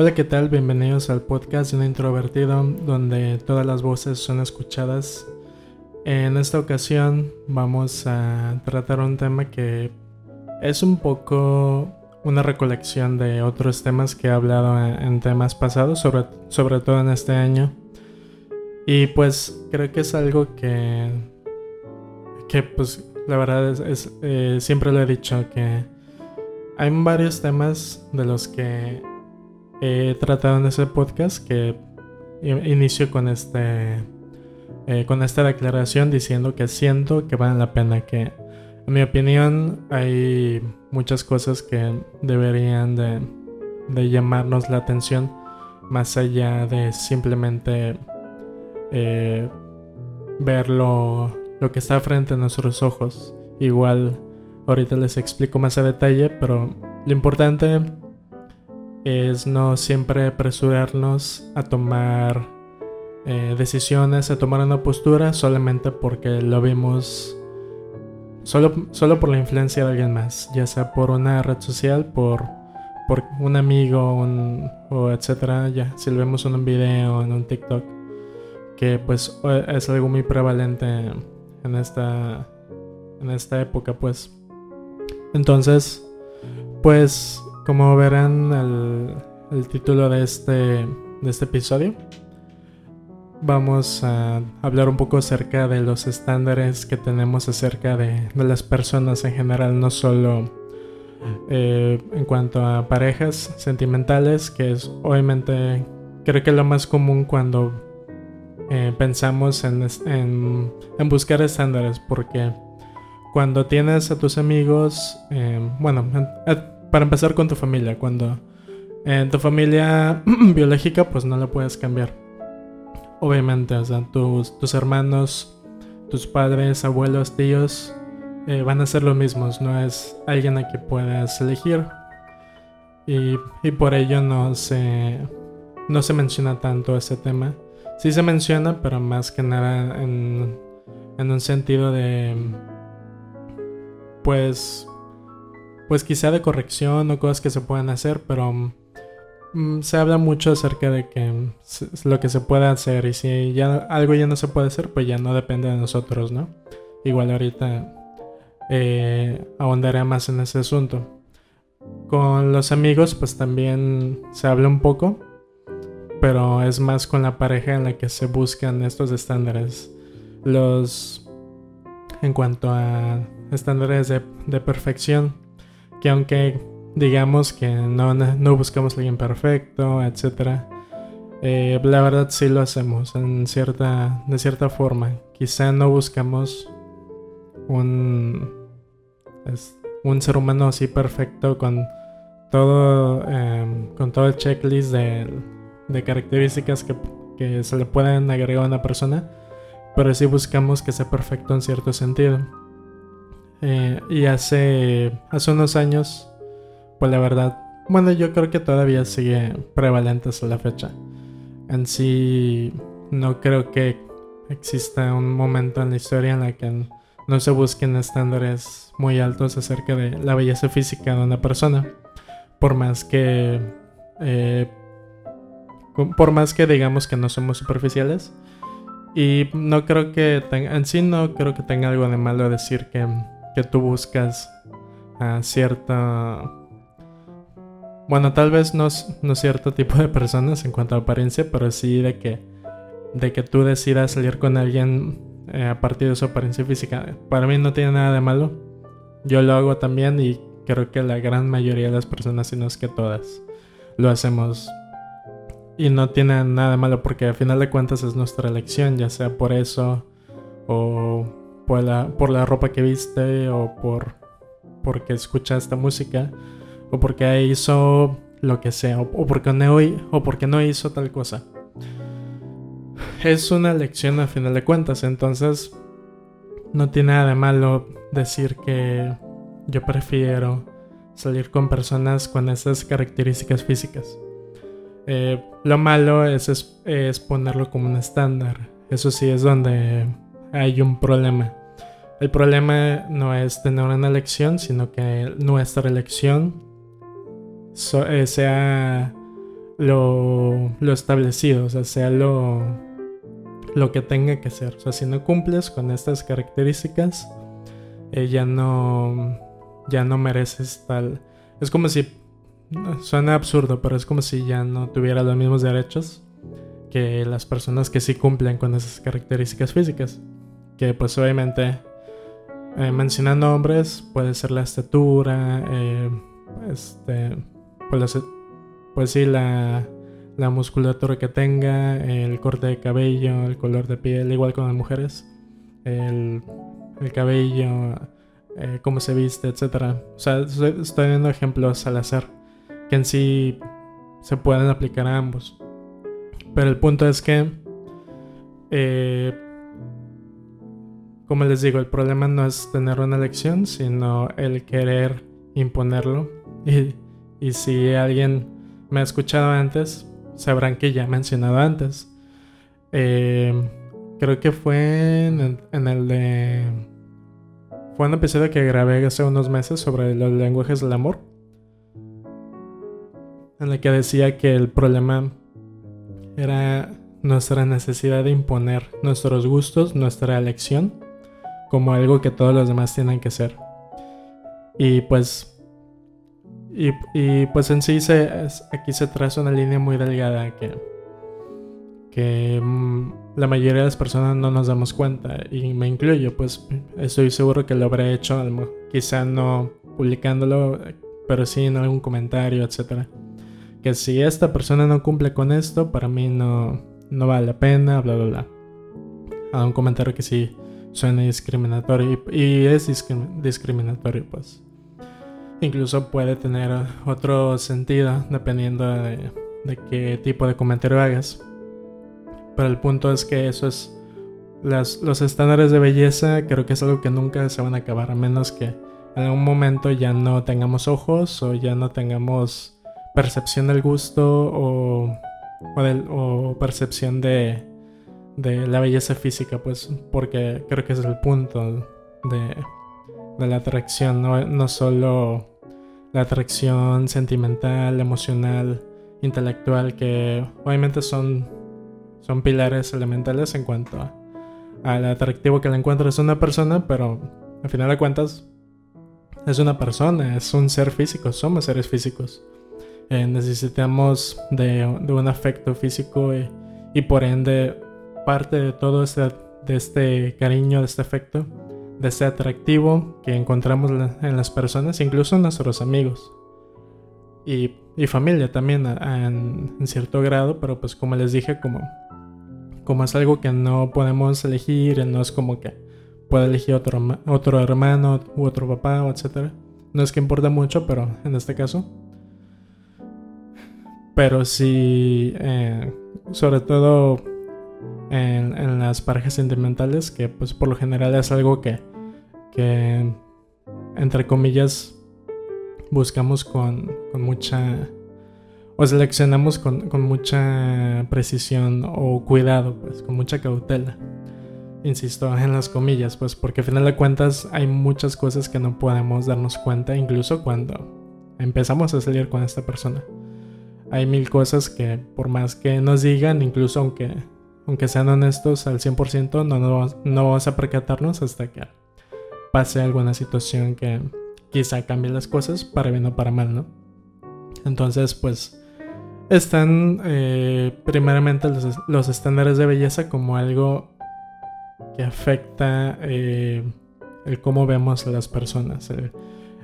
Hola, ¿qué tal? Bienvenidos al podcast de un introvertido donde todas las voces son escuchadas. En esta ocasión vamos a tratar un tema que es un poco una recolección de otros temas que he hablado en, temas pasados, sobre, sobre todo en este año. Y pues creo que es algo que, que pues la verdad es, eh, siempre lo he dicho que hay varios temas de los que he tratado en ese podcast que inicio con este eh, con esta declaración diciendo que siento que vale la pena que en mi opinión hay muchas cosas que deberían de, llamarnos la atención más allá de simplemente eh, ver lo, lo que está frente a nuestros ojos. Igual ahorita les explico más a detalle pero lo importante es no siempre apresurarnos a tomar eh, decisiones, a tomar una postura solamente porque lo vimos, solo, solo por la influencia de alguien más, ya sea por una red social, por, por un amigo un, o etcétera, ya, si lo vemos en un video, en un TikTok, que pues es algo muy prevalente en esta, en esta época, pues. Entonces, pues como verán el, título de este, de este episodio, vamos a hablar un poco acerca de los estándares que tenemos acerca de, las personas en general, no solo eh, en cuanto a parejas sentimentales, que es obviamente creo que lo más común cuando eh, pensamos en, en, buscar estándares, porque cuando tienes a tus amigos, eh, bueno, para empezar con tu familia, cuando en tu familia biológica pues no la puedes cambiar. Obviamente, o sea, tus, hermanos, tus padres, abuelos, tíos eh, van a ser los mismos, no es alguien a quien puedas elegir. Y, y, por ello no se, no se menciona tanto ese tema. Sí se menciona, pero más que nada en, en un sentido de, pues, pues quizá de corrección o cosas que se puedan hacer, pero mm, se habla mucho acerca de que lo que se puede hacer y si ya algo ya no se puede hacer, pues ya no depende de nosotros, ¿no? Igual ahorita eh, ahondaré más en ese asunto. Con los amigos, pues también se habla un poco, pero es más con la pareja en la que se buscan estos estándares. Los en cuanto a estándares de, de perfección que aunque digamos que no, no buscamos a alguien perfecto, etc., eh, la verdad sí lo hacemos en cierta, de cierta forma. Quizá no buscamos un, un ser humano así perfecto con todo, em, con todo el checklist de, de características que, que se le pueden agregar a una persona, pero sí buscamos que sea perfecto en cierto sentido. Eh, y hace, hace unos años, pues la verdad, bueno, yo creo que todavía sigue prevalente hasta la fecha. En sí, no creo que exista un momento en la historia en la que no se busquen estándares muy altos acerca de la belleza física de una persona. Por más que... Eh, por más que digamos que no somos superficiales. Y no creo que en sí no creo que tenga algo de malo decir que que tú buscas a cierta... Bueno, tal vez no, no cierto tipo de personas en cuanto a apariencia, pero sí de que, de que tú decidas salir con alguien eh, a partir de su apariencia física. Para mí no tiene nada de malo. Yo lo hago también y creo que la gran mayoría de las personas, si no es que todas, lo hacemos. Y no tiene nada de malo porque al final de cuentas es nuestra elección, ya sea por eso o por la, por la ropa que viste o por porque escucha esta música o porque hizo lo que sea o, porque no, o porque no hizo tal cosa. Es una lección a final de cuentas, entonces no tiene nada de malo decir que yo prefiero salir con personas con esas características físicas. Eh, lo malo es, es, ponerlo como un estándar. Eso sí es donde hay un problema. El problema no es tener una elección, sino que nuestra elección eh, sea lo, lo establecido, o sea, sea lo, lo que tenga que ser. O sea, si no cumples con estas características, eh, ya no ya no mereces tal. Es como si suena absurdo, pero es como si ya no tuviera los mismos derechos que las personas que sí cumplen con esas características físicas. Que pues obviamente eh, mencionando hombres puede ser la estatura, eh, este, pues, pues sí, la, la musculatura que tenga, el corte de cabello, el color de piel, igual con las mujeres, el, el cabello, eh, cómo se viste, etc. O sea, estoy dando ejemplos al azar que en sí se pueden aplicar a ambos. Pero el punto es que, eh, como les digo, el problema no es tener una elección, sino el querer imponerlo. Y, y si alguien me ha escuchado antes, sabrán que ya he mencionado antes. Eh, creo que fue en, el de... Fue un episodio que grabé hace unos meses sobre los lenguajes del amor. En el que decía que el problema era nuestra necesidad de imponer nuestros gustos, nuestra elección, como algo que todos los demás tienen que ser. Y pues y, pues en sí se, aquí se traza una línea muy delgada que, que mm, la mayoría de las personas no nos damos cuenta y me incluyo, pues estoy seguro que lo habré hecho, quizá no publicándolo, pero sí en algún comentario, etc. Que si esta persona no cumple con esto, para mí no, no vale la pena, bla, bla, bla. A un comentario que sí suena discriminatorio y, y es discriminatorio, pues. Incluso puede tener otro sentido dependiendo de, qué tipo de comentario hagas. Pero el punto es que eso es... los estándares de belleza creo que es algo que nunca se van a acabar a menos que en algún momento ya no tengamos ojos o ya no tengamos percepción del gusto o, o, percepción de, de la belleza física, pues porque creo que es el punto de, de la atracción, no, no solo la atracción sentimental, emocional, intelectual, que obviamente son, son pilares elementales en cuanto al atractivo que le encuentras a una persona, pero al final de cuentas es una persona, es un ser físico, somos seres físicos. Eh, necesitamos de, un afecto físico y, y, por ende parte de todo este, de este cariño, de este afecto, de ese atractivo que encontramos en las personas, incluso en nuestros amigos. Y, familia también en, cierto grado, pero pues como les dije, como, como es algo que no podemos elegir, no es como que pueda elegir otro, otro hermano u otro papá, etc. No es que importa mucho, pero en este caso. Pero sí, eh, sobre todo en, las parejas sentimentales, que pues por lo general es algo que, que entre comillas, buscamos con, con mucha... o seleccionamos con, con, mucha precisión o cuidado, pues con mucha cautela. Insisto en las comillas, pues porque al final de cuentas hay muchas cosas que no podemos darnos cuenta, incluso cuando empezamos a salir con esta persona. Hay mil cosas que por más que nos digan, incluso aunque aunque sean honestos al 100%, no, no, no vamos a percatarnos hasta que pase alguna situación que quizá cambie las cosas para bien o para mal, ¿no? Entonces, pues, están eh, primeramente los, estándares de belleza como algo que afecta eh, el cómo vemos a las personas.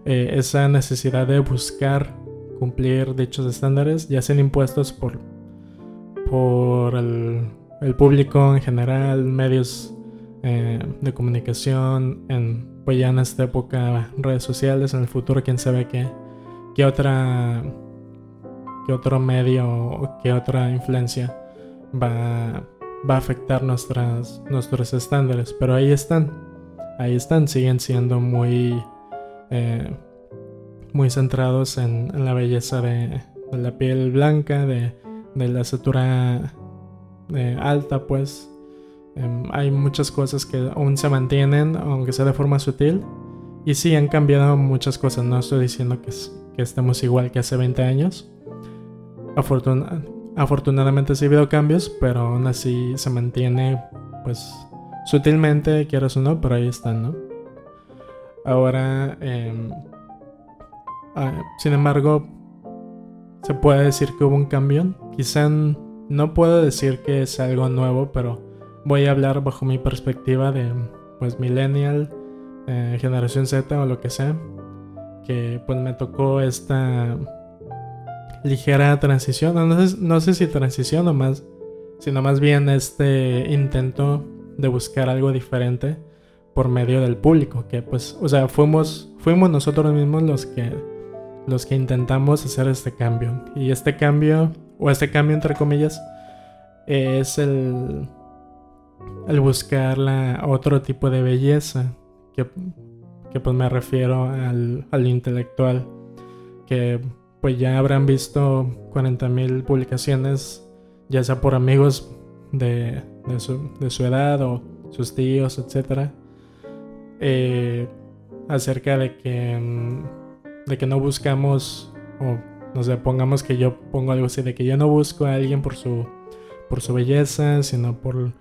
Eh, esa necesidad de buscar cumplir dichos estándares, ya sean impuestos por, por el el público en general, medios eh, de comunicación, en, pues ya en esta época redes sociales, en el futuro quién sabe qué, qué otra, qué otro medio o qué otra influencia va, va a afectar nuestras, nuestros estándares, pero ahí están, ahí están, siguen siendo muy, eh, muy centrados en, la belleza de, la piel blanca, de, de la estatura eh, alta, pues em, hay muchas cosas que aún se mantienen, aunque sea de forma sutil. Y sí, han cambiado muchas cosas, no estoy diciendo que, que estemos igual que hace 20 años. afortunadamente sí ha habido cambios, pero aún así se mantiene, pues, sutilmente, quieras o no, pero ahí están, ¿no? Ahora, em, ah, sin embargo, se puede decir que hubo un cambio. Quizá no puedo decir que es algo nuevo, pero voy a hablar bajo mi perspectiva de, pues, millennial, eh, generación Z o lo que sea, que pues me tocó esta ligera transición, no sé, no sé si transición o más, sino más bien este intento de buscar algo diferente por medio del público, que pues, o sea, fuimos, fuimos nosotros mismos los que, los que intentamos hacer este cambio. Y este cambio, o este cambio entre comillas, es el, buscar la, otro tipo de belleza, que, que pues me refiero al, al intelectual, que pues ya habrán visto 40.000 publicaciones, ya sea por amigos de, su, edad o sus tíos, etc. Eh, acerca de que, de que no buscamos, no sé, pongamos que yo pongo algo así, de que yo no busco a alguien por su, por su belleza, sino por,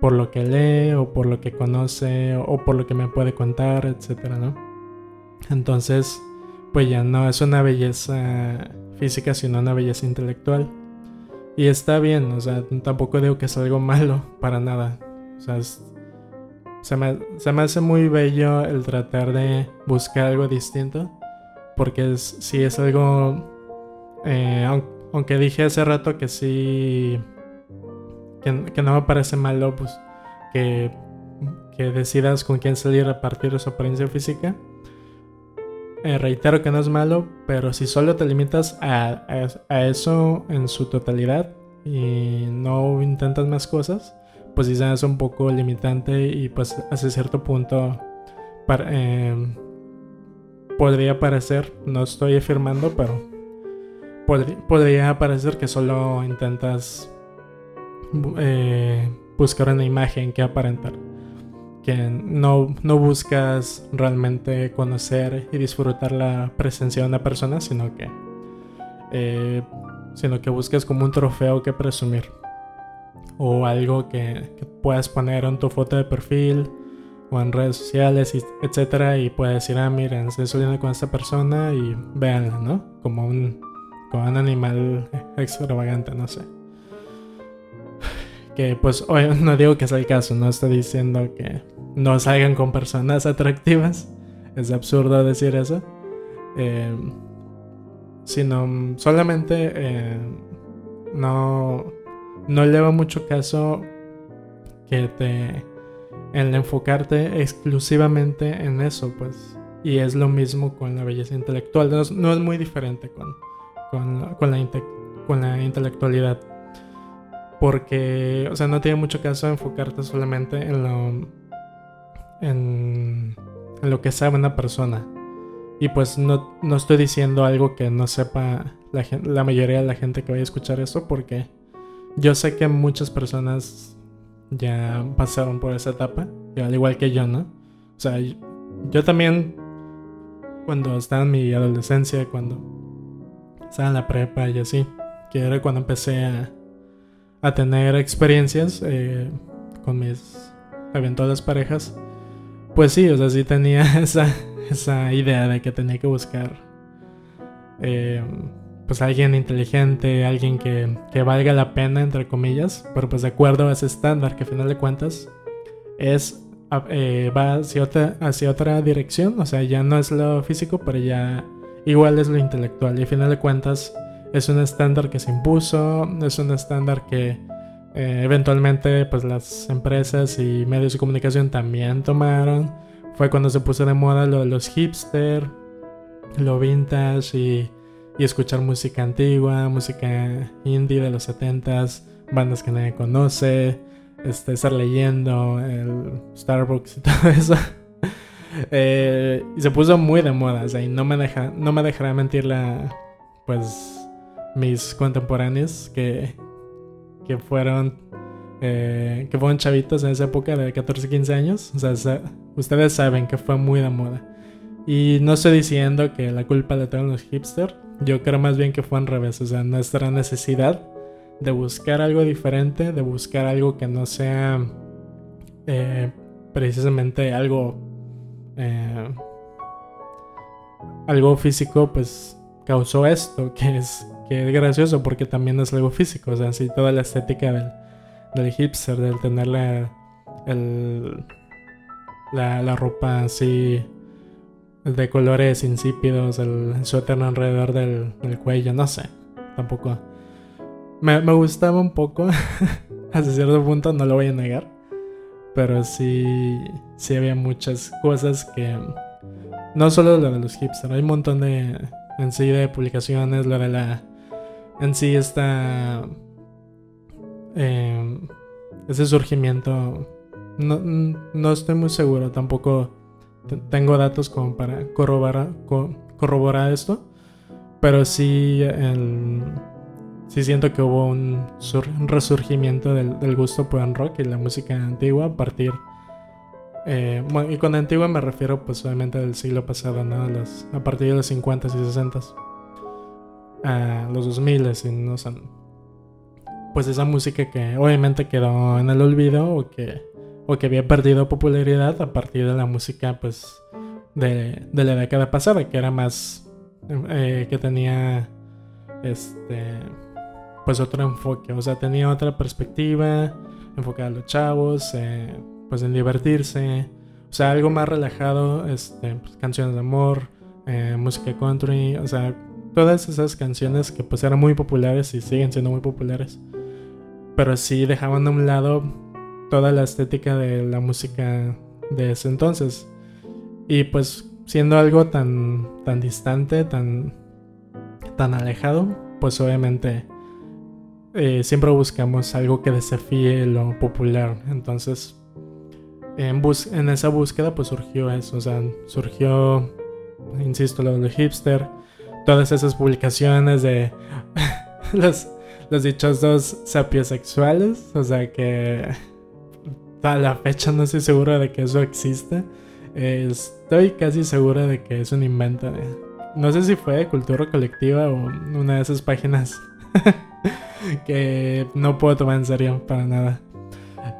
por lo que lee o por lo que conoce o, por lo que me puede contar, etc. ¿no? Entonces, pues ya no es una belleza física, sino una belleza intelectual. Y está bien, o sea, tampoco digo que es algo malo, para nada. O sea, se, me, hace muy bello el tratar de buscar algo distinto, porque si es algo, eh, aunque dije hace rato que sí, que, no me parece malo, pues que, que decidas con quién salir a partir de su apariencia física. Eh, reitero que no es malo, pero si solo te limitas a, eso en su totalidad y no intentas más cosas, pues quizás es un poco limitante y pues hace cierto punto em, podría parecer, no estoy afirmando, pero podría parecer que solo intentas eh, buscar una imagen que aparentar que no, no buscas realmente conocer y disfrutar la presencia de una persona, sino que, eh, sino que buscas como un trofeo que presumir. O algo que, puedas poner en tu foto de perfil o en redes sociales, etcétera, y puedes decir, ah, miren, estoy saliendo con esta persona y véanla, ¿no? Como un, como un animal extravagante, no sé. Que pues no digo que sea el caso, no estoy diciendo que no salgan con personas atractivas. Es absurdo decir eso. Eh, sino solamente eh, no, no lleva mucho caso que te en enfocarte exclusivamente en eso, pues. Y es lo mismo con la belleza intelectual. No es, no es muy diferente con, con, con, la, con la intelectualidad. Porque, o sea, no tiene mucho caso enfocarte solamente en lo en, lo que sabe una persona. Y pues no, no, estoy diciendo algo que no sepa la, la, mayoría de la gente que vaya a escuchar eso porque yo sé que muchas personas ya pasaron por esa etapa, al igual que yo, ¿no? O sea, yo, también cuando estaba en mi adolescencia, cuando estaba en la prepa y así, que era cuando empecé a, a tener experiencias eh, con mis eventuales parejas, pues sí, o sea, sí tenía esa, esa idea de que tenía que buscar eh, pues alguien inteligente, alguien que, que, valga la pena, entre comillas, pero pues de acuerdo a ese estándar que a final de cuentas es, eh, va hacia otra, hacia otra dirección, o sea, ya no es lo físico, pero ya igual es lo intelectual y a final de cuentas es un estándar que se impuso, es un estándar que eh, eventualmente, pues las empresas y medios de comunicación también tomaron. Fue cuando se puso de moda lo de los hipster, lo vintage y, y escuchar música antigua, música indie de los 70s, bandas que nadie conoce, este, estar leyendo el Starbucks y todo eso. Eh, y se puso muy de moda, o sea, y no me, deja, no me dejará mentir la, pues, mis contemporáneos que, que fueron eh, que fueron chavitos en esa época de 14, 15 años. O sea, ustedes saben que fue muy de moda. Y no estoy diciendo que la culpa la tengan los hipsters. Yo creo más bien que fue al revés. O sea, nuestra necesidad de buscar algo diferente, de buscar algo que no sea eh, precisamente algo eh, algo físico, pues causó esto, que es, que es gracioso porque también es algo físico. O sea, así toda la estética del, del hipster, del tener la, la, ropa así de colores insípidos, el suéter alrededor del, cuello, no sé, tampoco. Me, me gustaba un poco, hasta cierto punto, no lo voy a negar. Pero sí, sí había muchas cosas que... No solo lo de los hipsters, hay un montón de... En sí de publicaciones, lo de la... En sí está... Eh, ese surgimiento... No, no estoy muy seguro, tampoco tengo datos como para corroborar, corroborar esto. Pero sí, el, sí siento que hubo un, resurgimiento del, gusto por el rock y la música antigua a partir... Eh, y con antigua me refiero pues obviamente del siglo pasado, ¿no? a partir de los 50 y 60 a los 2000 y no sé, pues esa música que obviamente quedó en el olvido o que, o que había perdido popularidad a partir de la música pues de, de la década pasada que era más eh, que tenía este pues otro enfoque, o sea, tenía otra perspectiva, enfocada a los chavos, eh, pues en divertirse, o sea, algo más relajado, este, pues, canciones de amor, eh, música country, o sea, todas esas canciones que pues eran muy populares y siguen siendo muy populares, pero sí dejaban a un lado toda la estética de la música de ese entonces. Y pues siendo algo tan, tan distante, tan, tan alejado, pues obviamente eh, siempre buscamos algo que desafíe lo popular. Entonces, en, en esa búsqueda pues surgió eso, o sea, surgió, insisto, lo del hipster, todas esas publicaciones de los, los dichosos sapiosexuales, o sea que a la fecha no estoy seguro de que eso existe. estoy casi seguro de que es un invento. no sé si fue de cultura colectiva o una de esas páginas que no puedo tomar en serio para nada.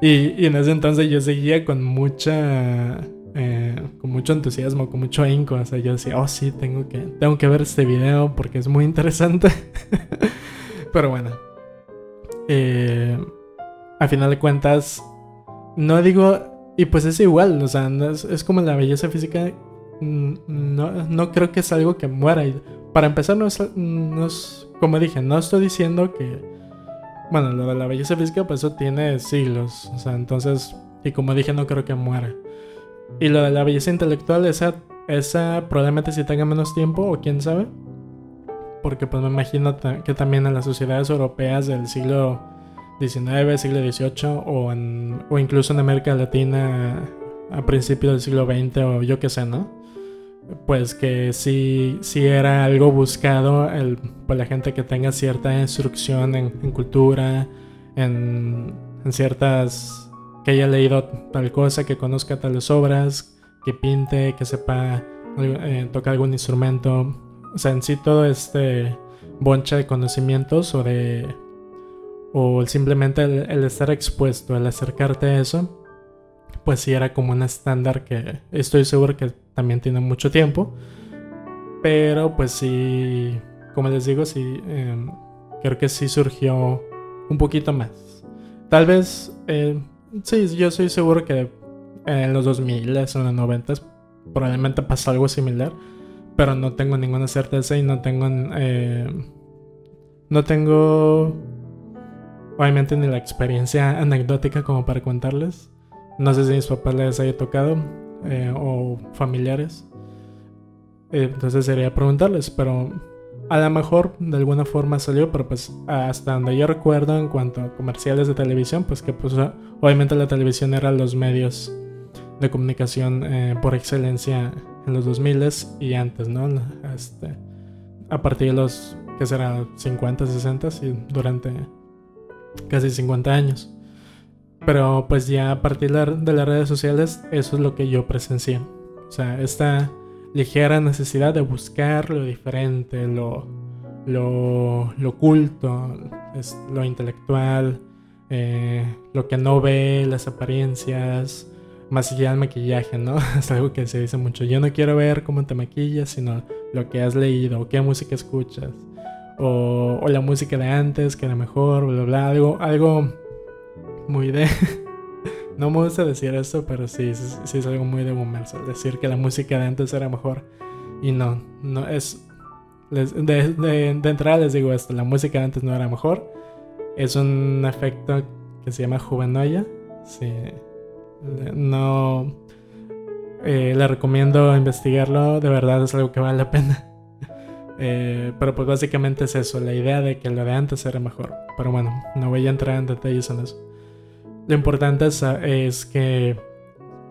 Y, en ese entonces yo seguía con mucha. Eh, con mucho entusiasmo, con mucho ahínco. O sea, yo decía, oh sí, tengo que, tengo que ver este video porque es muy interesante. Pero bueno. Eh, a final de cuentas, no digo. Y pues es igual, o sea, es, como la belleza física. Mm, no, no, creo que es algo que muera. Para empezar, no no es. Como dije, no estoy diciendo que bueno, lo de la belleza física, pues eso tiene siglos. O sea, entonces, y como dije, no creo que muera. Y lo de la belleza intelectual, esa, esa probablemente si tenga menos tiempo, o quién sabe. Porque pues me imagino que también en las sociedades europeas del siglo XIX, siglo XVIII, o, en, o incluso en América Latina a principios del siglo XX, o yo qué sé, ¿no? Pues que sí, sí era algo buscado el, por la gente que tenga cierta instrucción en, cultura, en, ciertas... que haya leído tal cosa, que conozca tales obras, que pinte, que sepa eh, tocar algún instrumento. O sea, en sí todo este boncha de conocimientos o de... o simplemente el estar expuesto, el acercarte a eso pues sí era como un estándar que estoy seguro que también tiene mucho tiempo. Pero pues sí, como les digo, sí, em, creo que sí surgió un poquito más. Tal vez, eh, sí, yo soy seguro que en los 2000, en los 90 probablemente pasó algo similar. Pero no tengo ninguna certeza y no tengo... Eh, no tengo... Obviamente ni la experiencia anecdótica como para contarles. No sé si mis papás les haya tocado eh, o familiares. Eh, entonces sería preguntarles, pero a lo mejor de alguna forma salió, pero pues hasta donde yo recuerdo en cuanto a comerciales de televisión, pues que pues obviamente la televisión era los medios de comunicación eh, por excelencia en los 2000 y antes, ¿no? Este, a partir de los, que será? 50, 60 y durante casi 50 años. Pero pues ya a partir de las redes sociales, eso es lo que yo presencié. O sea, esta, ligera necesidad de buscar lo diferente, lo, lo, lo oculto, es, lo intelectual, eh, lo que no ve, las apariencias, más allá del maquillaje, ¿no? Es algo que se dice mucho. Yo no quiero ver cómo te maquillas, sino lo que has leído, qué música escuchas, o, o la música de antes, que era mejor, bla, bla, algo, algo muy de... no me gusta decir esto, pero sí, sí, es algo muy de boomers, decir que la música de antes era mejor. Y no, no es... de, de, de entrada les digo esto, la música de antes no era mejor. Es un efecto que se llama juvenoya. Sí, no eh, le recomiendo investigarlo, de verdad es algo que vale la pena. Eh, pero pues básicamente es eso, la idea de que lo de antes era mejor. Pero bueno, no voy a entrar en detalles en eso. Lo importante es, que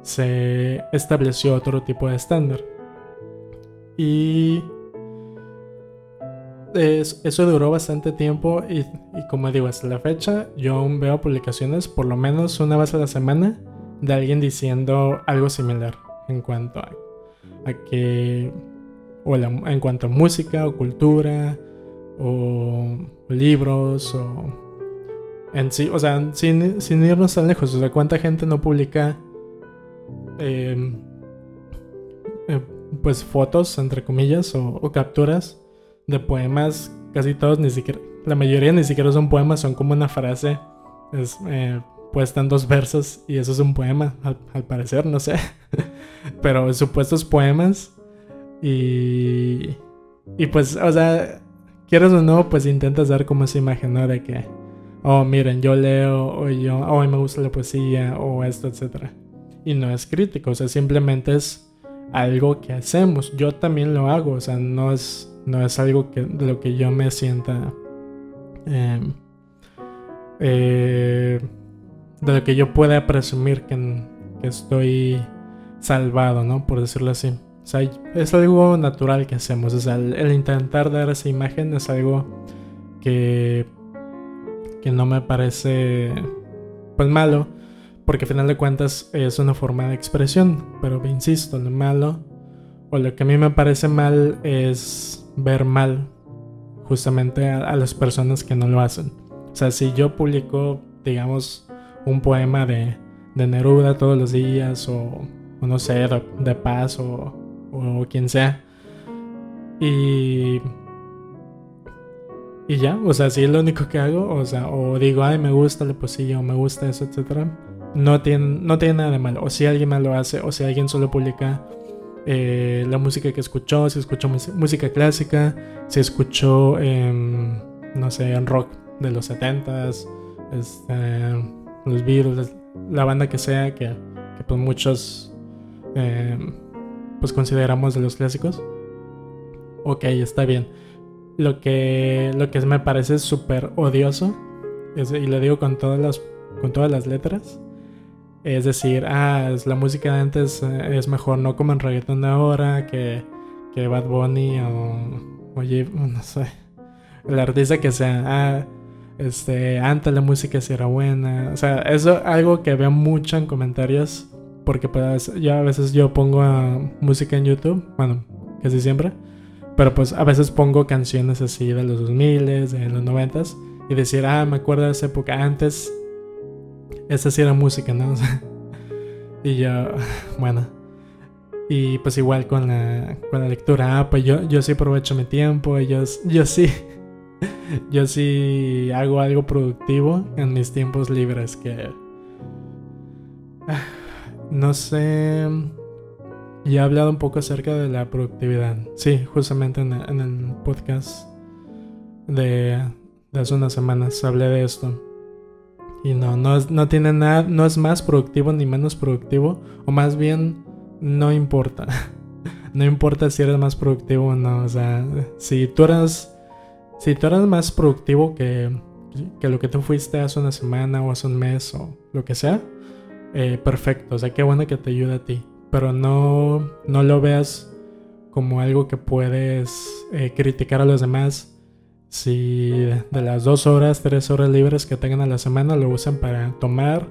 se estableció otro tipo de estándar. Y eso duró bastante tiempo y, como digo, hasta la fecha yo aún veo publicaciones por lo menos una vez a la semana de alguien diciendo algo similar en cuanto a, a que, o en cuanto a música o cultura o libros o en sí, o sea, sin, sin irnos tan lejos, o sea, cuánta gente no publica em, eh, pues fotos, entre comillas, o, capturas de poemas, casi todos ni siquiera, la mayoría ni siquiera son poemas, son como una frase, es, eh, puesta en dos versos y eso es un poema, al, parecer, no sé. Pero supuestos poemas y... Y pues, o sea, quieres o no, pues intentas dar como esa imagen. De que, oh, miren, yo leo, o yo, oh, me gusta la poesía, o esto, etc. Y no es crítico, o sea, simplemente es algo que hacemos. Yo también lo hago, o sea, no es, no es algo que, de lo que yo me sienta... Em, eh, de lo que yo pueda presumir que, estoy salvado, ¿no? Por decirlo así. O sea, es algo natural que hacemos. O sea, el, intentar dar esa imagen es algo que, que no me parece pues malo. Porque al final de cuentas es una forma de expresión. Pero insisto, lo malo o lo que a mí me parece mal es ver mal justamente a, a las personas que no lo hacen. O sea, si yo publico, digamos, un poema de, de Neruda todos los días o, no sé, de, paz o, o, quien sea. Y... Y ya, o sea, si es lo único que hago, o sea, o digo, ay, me gusta la poesía o me gusta eso, etc. No tiene, no tiene nada de malo. O si alguien más lo hace, o si alguien solo publica eh, la música que escuchó, si escuchó música clásica, si escuchó, no sé, rock de los 70s, este, los Beatles, la banda que sea, que, pues muchos eh, pues consideramos de los clásicos. Ok, está bien. Lo que, lo que me parece súper odioso, y lo digo con todas las, con todas las letras, es decir, ah, la música de antes eh, es mejor, no como en reggaeton de ahora, que, que Bad Bunny o, oye, no sé, el artista que sea, ah, este, antes la música sí era buena. O sea, eso algo que veo mucho en comentarios. Porque pues yo a veces yo pongo música en YouTube. Bueno, casi siempre. Pero pues a veces pongo canciones así de los 2000, de los 90 y decir, ah, me acuerdo de esa época antes. Esa sí era música, ¿no? y yo, bueno. Y pues igual con la, con la lectura, ah, pues yo, yo sí aprovecho mi tiempo, yo, yo sí yo sí hago algo productivo en mis tiempos libres que... No sé... Ya he hablado un poco acerca de la productividad. Sí, justamente en el, podcast de, hace unas semanas hablé de esto. Y no, no, no tiene nada, no es más productivo ni menos productivo. O más bien, no importa. no importa si eres más productivo o no. O sea, si tú eres si tú eres más productivo que, que lo que tú fuiste hace una semana o hace un mes o lo que sea, eh, perfecto. O sea, qué bueno que te ayude a ti. Pero no, no lo veas como algo que puedes eh, criticar a los demás. Si de las dos horas, tres horas libres que tengan a la semana lo usan para tomar,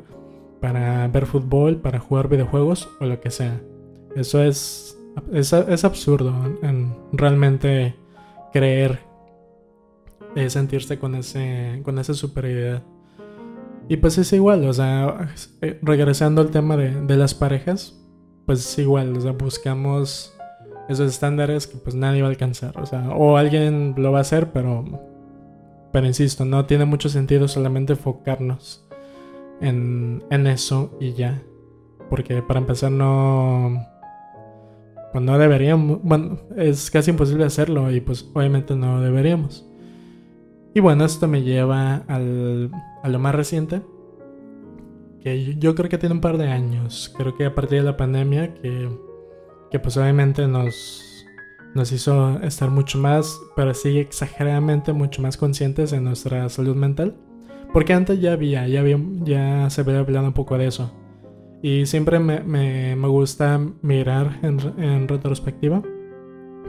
para ver fútbol, para jugar videojuegos o lo que sea. Eso es es, es absurdo en realmente creer eh, sentirse con, ese, con esa superioridad. Y pues es igual, o sea, eh, regresando al tema de, de las parejas, pues es igual, o sea, buscamos esos estándares que pues nadie va a alcanzar, o sea, o alguien lo va a hacer, pero, pero insisto, no tiene mucho sentido solamente enfocarnos en, en eso y ya, porque para empezar no, pues no deberíamos, bueno, es casi imposible hacerlo y pues obviamente no deberíamos. Y bueno, esto me lleva al, a lo más reciente, que yo creo que tiene un par de años, creo que a partir de la pandemia, que, que pues obviamente nos, nos hizo estar mucho más, pero sí exageradamente mucho más conscientes de nuestra salud mental. Porque antes ya había, ya, había, ya se había hablado un poco de eso. Y siempre me, me, me gusta mirar en, en, retrospectiva.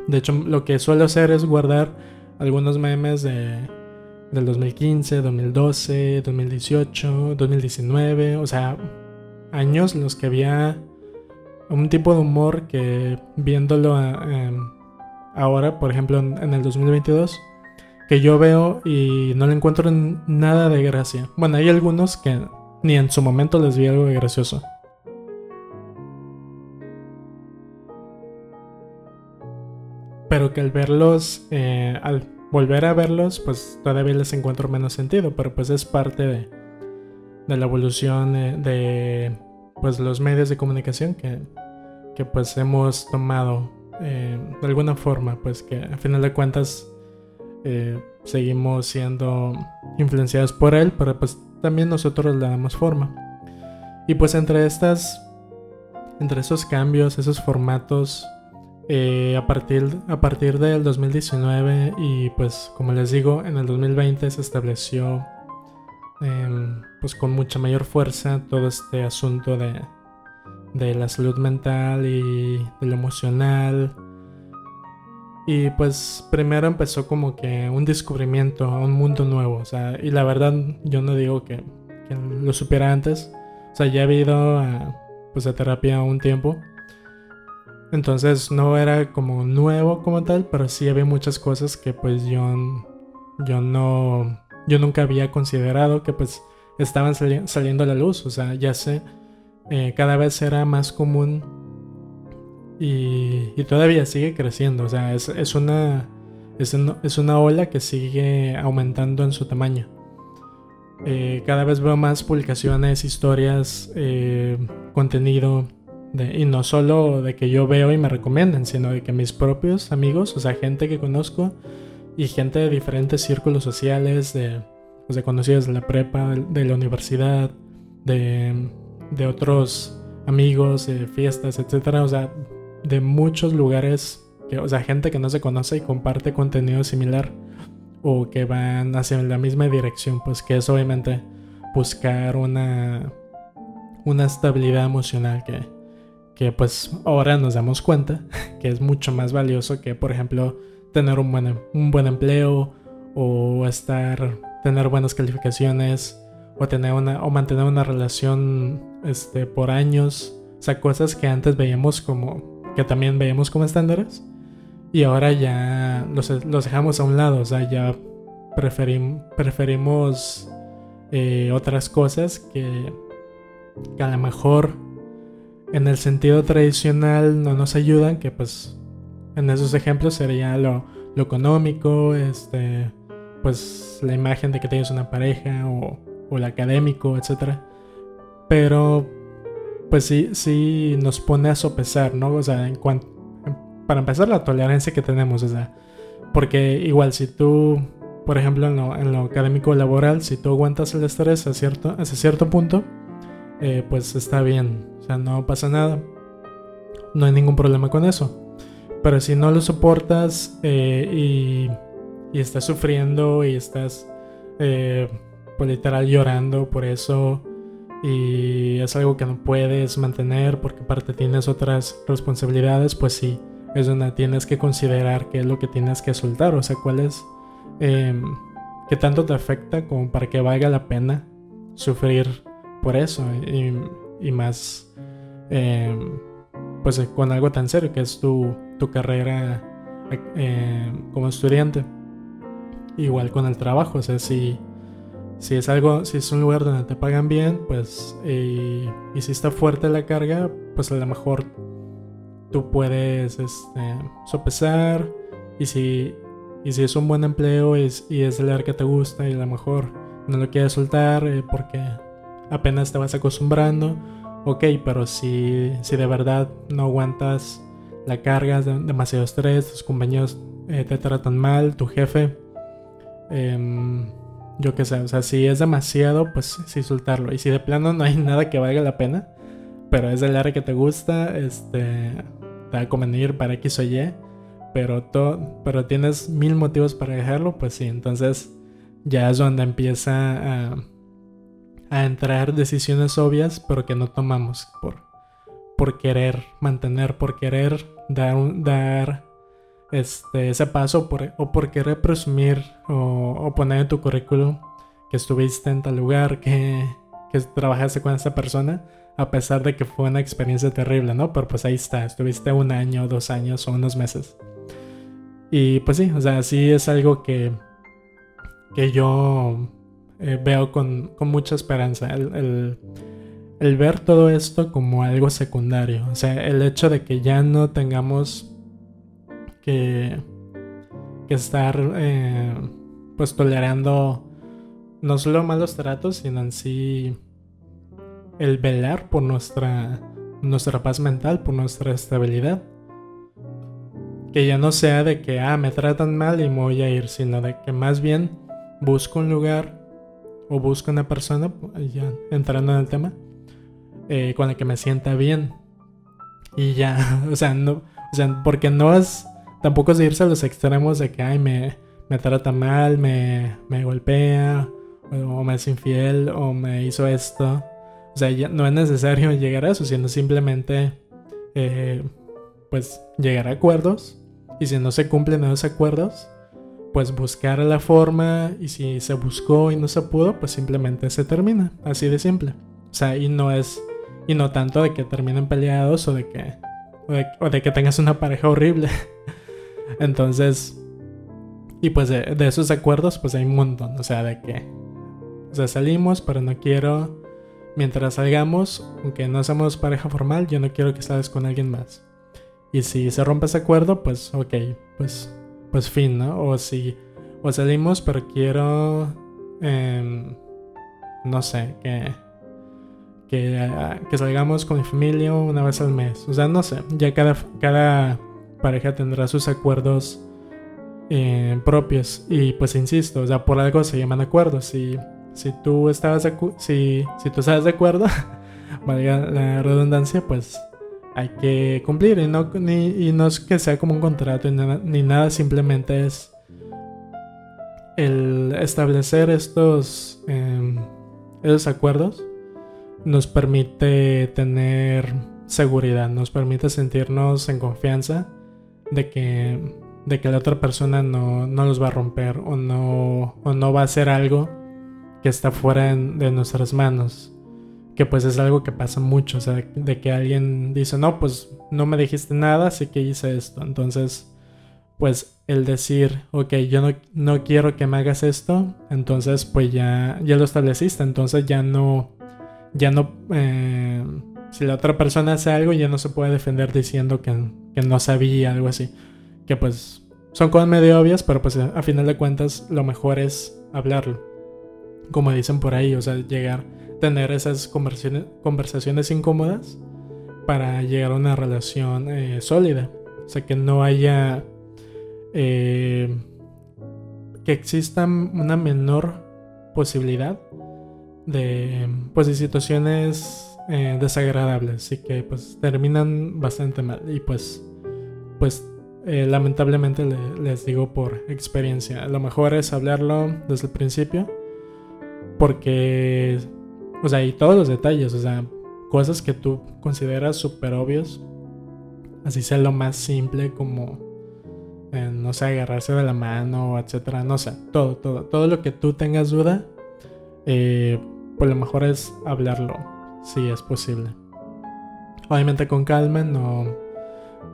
De hecho, lo que suelo hacer es guardar algunos memes de, del 2015, 2012, 2018, 2019. O sea, años en los que había un tipo de humor que viéndolo em, ahora, por ejemplo, en, el 2022 que yo veo y no le encuentro nada de gracia. Bueno, hay algunos que ni en su momento les vi algo de gracioso. pero que al verlos, eh, al volver a verlos, pues todavía les encuentro menos sentido, pero pues es parte de, la evolución de, pues los medios de comunicación que, que pues hemos tomado eh, de alguna forma, pues que a final de cuentas eh, seguimos siendo influenciados por él, pero pues también nosotros le damos forma. Y pues entre estas, entre esos cambios, esos formatos, eh, a, partir, a partir del 2019 y pues como les digo, en el 2020 se estableció em, pues con mucha mayor fuerza todo este asunto de, de la salud mental y de lo emocional. Y pues primero empezó como que un descubrimiento, un mundo nuevo. O sea, y la verdad yo no digo que, lo supiera antes. O sea, ya he ido a, pues, a terapia un tiempo. Entonces no era como nuevo como tal, pero sí había muchas cosas que pues yo, yo no, yo nunca había considerado que pues estaban saliendo a la luz. O sea, ya sé, eh, cada vez era más común y, y todavía sigue creciendo. O sea, es, es una, es, es, una ola que sigue aumentando en su tamaño. Eh, cada vez veo más publicaciones, historias, eh, contenido y no solo de que yo veo y me recomienden, sino de que mis propios amigos, o sea, gente que conozco y gente de diferentes círculos sociales, de, pues, de conocidos de la prepa, de, la universidad, de, otros amigos, de fiestas, etcétera, o sea, de muchos lugares, que, o sea, gente que no se conoce y comparte contenido similar o que van hacia la misma dirección, pues que es obviamente buscar una, una estabilidad emocional que, que pues ahora nos damos cuenta que es mucho más valioso que por ejemplo tener un buen, un buen empleo o estar tener buenas calificaciones o tener una o mantener una relación este por años. O sea cosas que antes veíamos como que también veíamos como estándares y ahora ya los, los dejamos a un lado. O sea ya preferim, preferimos eh, otras cosas que, que a lo mejor en el sentido tradicional no nos ayudan, que pues en esos ejemplos sería lo, lo económico, este, pues la imagen de que tienes una pareja o, o el académico, etc. Pero pues sí, sí nos pone a sopesar, ¿no? O sea, en cuanto, para empezar la tolerancia que tenemos, o sea, porque igual si tú, por ejemplo, en lo, en lo académico laboral, si tú aguantas el estrés a cierto, a cierto punto, eh, pues está bien, o sea, no pasa nada, no hay ningún problema con eso. Pero si no lo soportas eh, y, y, estás sufriendo y estás, eh, pues literal, llorando por eso y es algo que no puedes mantener porque aparte tienes otras responsabilidades, pues sí, es donde tienes que considerar qué es lo que tienes que soltar, o sea, cuál es, eh, qué tanto te afecta como para que valga la pena sufrir por eso y, más, em, pues con algo tan serio que es tu, tu carrera eh, como estudiante. Igual con el trabajo, o sea, si, si es algo, si es un lugar donde te pagan bien, pues y si está fuerte la carga, pues a lo mejor tú puedes este, sopesar y si, y si es un buen empleo y y es el área que te gusta y a lo mejor no lo quieres soltar eh, porque apenas te vas acostumbrando, ok, pero si, si de verdad no aguantas la carga, demasiado estrés, tus compañeros eh, te tratan mal, tu jefe, em, yo qué sé, o sea, si es demasiado, pues sí soltarlo. Y si de plano no hay nada que valga la pena, pero es el área que te gusta, este, te va a convenir para X o Y, pero, pero tienes mil motivos para dejarlo, pues sí, entonces ya es donde empieza a, a entrar decisiones obvias, pero que no tomamos por, por querer mantener, por querer dar, dar este, ese paso por, o por querer presumir o, o, poner en tu currículum que estuviste en tal lugar, que, que trabajaste con esa persona a pesar de que fue una experiencia terrible, ¿no? Pero pues ahí está, estuviste un año, dos años o unos meses. Y pues sí, o sea, sí es algo que, que yo eh, veo con, mucha esperanza. El, ver todo esto como algo secundario. O sea, el hecho de que ya no tengamos que, que estar eh, pues tolerando no solo malos tratos, sino en sí el velar por nuestra, nuestra paz mental, por nuestra estabilidad. Que ya no sea de que, ah, me tratan mal y me voy a ir, sino de que más bien busco un lugar o busco una persona, ya entrando en el tema, eh, con la que me sienta bien. Y ya, o sea, no, o sea, porque no es, tampoco es irse a los extremos de que, ay, me, me trata mal, me, me golpea, o me es infiel, o me hizo esto. O sea, ya no es necesario llegar a eso, sino simplemente, eh, pues, llegar a acuerdos. Y si no se cumplen esos acuerdos, pues buscar la forma. Y si se buscó y no se pudo, pues simplemente se termina. Así de simple. O sea, y no es. Y no tanto de que terminen peleados o de que. O de, que tengas una pareja horrible. Entonces. Y pues de, de, esos acuerdos, pues hay un montón. O sea, de que. O sea, salimos, pero no quiero Mientras salgamos, aunque no seamos pareja formal, yo no quiero que salgas con alguien más. Y si se rompe ese acuerdo, pues ok, pues, pues fin, ¿no? O si o salimos, pero quiero, em, no sé, que, que, salgamos con mi familia una vez al mes. O sea, no sé, ya cada, cada pareja tendrá sus acuerdos eh, propios. Y pues insisto, o sea, por algo se llaman acuerdos. Y si tú estabas si, si tú estás de acuerdo, valga la redundancia, pues hay que cumplir y no, ni, no es que sea como un contrato ni nada, simplemente es el establecer estos, esos acuerdos nos permite tener seguridad, nos permite sentirnos en confianza de que, de que la otra persona no, no los va a romper o no, o no va a hacer algo que está fuera de nuestras manos. Que pues es algo que pasa mucho, o sea, de que alguien dice, no, pues no me dijiste nada, así que hice esto. Entonces, pues el decir, ok, yo no, no quiero que me hagas esto, entonces pues ya, ya lo estableciste, entonces ya no, ya no, eh, si la otra persona hace algo, ya no se puede defender diciendo que, que no sabía, algo así. Que pues son cosas medio obvias, pero pues a final de cuentas lo mejor es hablarlo como dicen por ahí, o sea, llegar, tener esas conversaciones, conversaciones incómodas para llegar a una relación eh, sólida. O sea, que no haya... Eh, que exista una menor posibilidad de, pues, de situaciones eh, desagradables y que pues terminan bastante mal. Y pues, pues lamentablemente les digo por experiencia, lo mejor es hablarlo desde el principio porque, o sea, y todos los detalles, o sea, cosas que tú consideras súper obvios, así sea lo más simple como, eh, no sé, agarrarse de la mano, etcétera, no sé, todo, todo, todo lo que tú tengas duda, eh, pues lo mejor es hablarlo, si es posible. obviamente con calma, no,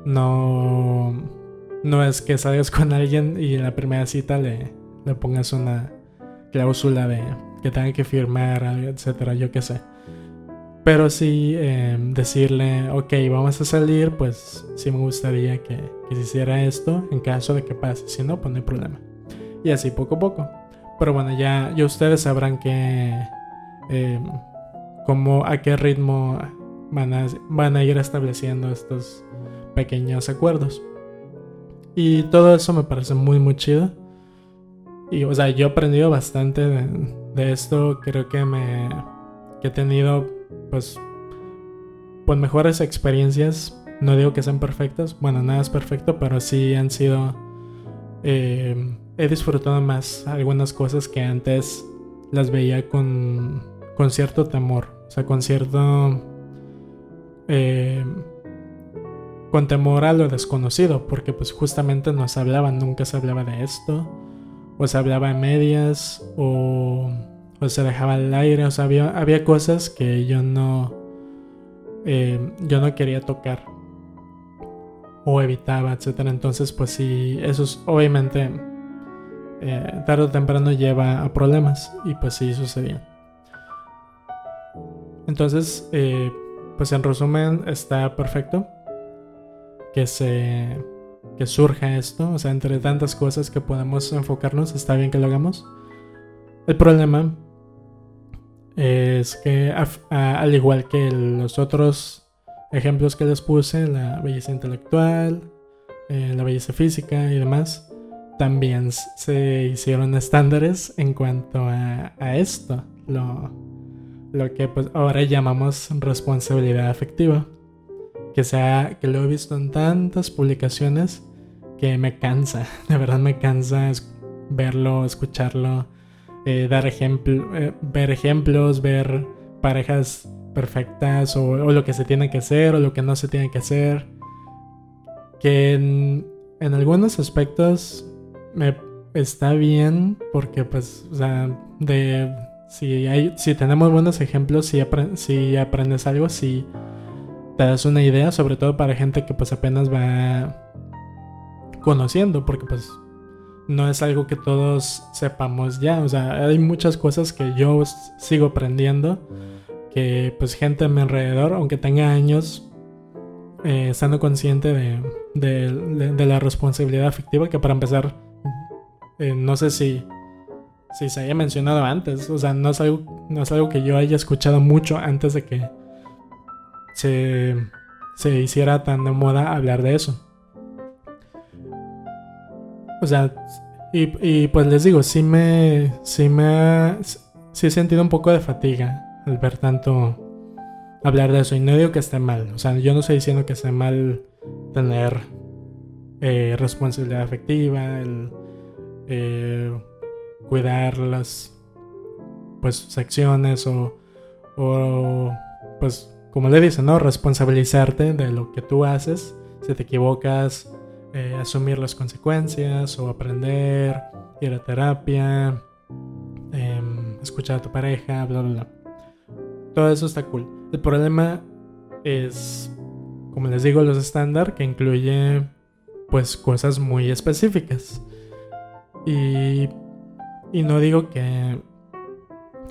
no, no es que salgas con alguien y en la primera cita le, le pongas una cláusula de que tenga que firmar, etcétera, yo qué sé. Pero sí em, decirle, ok, vamos a salir, pues sí me gustaría que, que, se hiciera esto en caso de que pase. Si no, pues no hay problema. Y así poco a poco. Pero bueno, ya, ya ustedes sabrán que... Eh, cómo, a qué ritmo van a, van a ir estableciendo estos pequeños acuerdos. Y todo eso me parece muy, muy chido. Y, o sea, yo he aprendido bastante de, de esto. Creo que me... que he tenido pues, pues mejores experiencias. No digo que sean perfectas, bueno, nada es perfecto, pero sí han sido... Eh, he disfrutado más algunas cosas que antes las veía con, con cierto temor, o sea, con cierto... Eh, con temor a lo desconocido, porque pues justamente no se hablaba, nunca se hablaba de esto, o se hablaba en medias, o o se dejaba al aire, o sea, había, cosas que yo no, eh, yo no quería tocar o evitaba, etcétera. Entonces, pues sí, eso es, obviamente eh, tarde o temprano lleva a problemas y pues sí sucedía. Entonces, eh, pues en resumen está perfecto que se que surja esto, o sea, entre tantas cosas que podemos enfocarnos, está bien que lo hagamos. El problema es que al igual que los otros ejemplos que les puse, la belleza intelectual, eh, la belleza física y demás, también se hicieron estándares en cuanto a, esto, lo, lo, que pues ahora llamamos responsabilidad afectiva, que, sea, que lo he visto en tantas publicaciones que me cansa, de verdad me cansa verlo, escucharlo eh, dar ejemplo, eh, ver ejemplos, ver parejas perfectas o, lo que se tiene que hacer o lo que no se tiene que hacer. Que en, algunos aspectos me está bien porque pues, o sea, de, si, hay, si tenemos buenos ejemplos, si, si aprendes algo, si te das una idea, sobre todo para gente que pues apenas va conociendo, porque pues no es algo que todos sepamos ya. O sea, hay muchas cosas que yo sigo aprendiendo. Que pues gente a mi alrededor, aunque tenga años, eh, estando consciente de, la responsabilidad afectiva, que para empezar, eh, no sé si, si se haya mencionado antes. O sea, no es, algo, no es algo que yo haya escuchado mucho antes de que se, se hiciera tan de moda hablar de eso. O sea, y, pues les digo, sí me, sí me, sí he sentido un poco de fatiga al ver tanto hablar de eso. Y no digo que esté mal, o sea, yo no estoy diciendo que esté mal tener eh, responsabilidad afectiva, el eh, cuidar las pues secciones o, o pues como le dicen, ¿no? Responsabilizarte de lo que tú haces. Si te equivocas, eh, asumir las consecuencias o aprender, ir a terapia, em, escuchar a tu pareja, bla, bla, bla. Todo eso está cool. El problema es, como les digo, los estándar que incluye pues cosas muy específicas. Y, y no digo que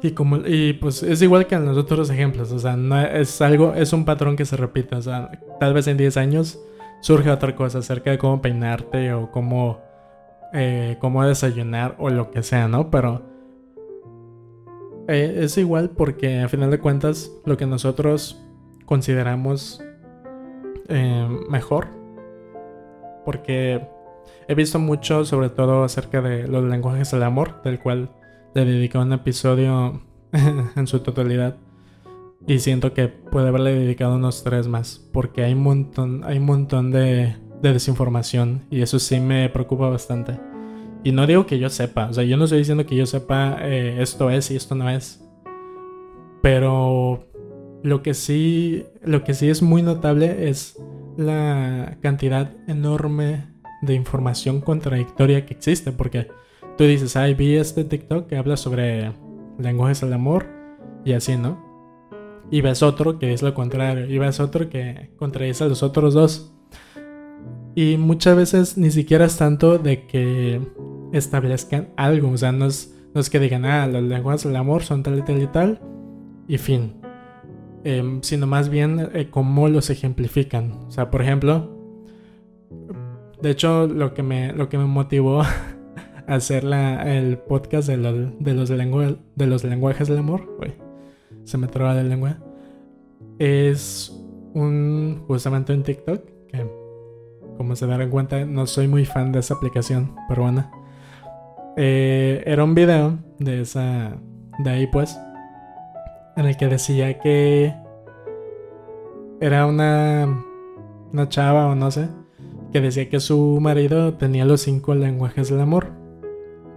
y como y pues es igual que en los otros ejemplos, o sea, no es algo es un patrón que se repite, o sea, tal vez en 10 años surge otra cosa acerca de cómo peinarte o cómo, eh, cómo desayunar o lo que sea, ¿no? Pero eh, es igual porque a final de cuentas lo que nosotros consideramos eh, mejor, porque he visto mucho sobre todo acerca de los lenguajes del amor, del cual le dediqué un episodio en su totalidad. Y siento que puede haberle dedicado unos tres más. Porque hay un montón, hay un montón de, desinformación. Y eso sí me preocupa bastante. Y no digo que yo sepa. O sea, yo no estoy diciendo que yo sepa eh, esto es y esto no es. Pero lo que sí. Lo que sí es muy notable es la cantidad enorme de información contradictoria que existe. Porque tú dices, ay, vi este TikTok que habla sobre lenguajes del amor. Y así, ¿no? Y ves otro que es lo contrario, y ves otro que contradice a los otros dos. Y muchas veces ni siquiera es tanto de que establezcan algo, o sea, no es, que digan, ah, los lenguajes del amor son tal y tal y tal, y fin. Em, sino más bien eh, cómo los ejemplifican. O sea, por ejemplo, de hecho, lo que me, lo que me motivó a hacer el podcast de, de, los de los lenguajes del amor, se me traba la lengua, es un, justamente un TikTok que, como se darán cuenta, no soy muy fan de esa aplicación peruana. Eh, era un video de esa, de ahí pues, en el que decía que era una, una chava o no sé, que decía que su marido tenía los cinco lenguajes del amor.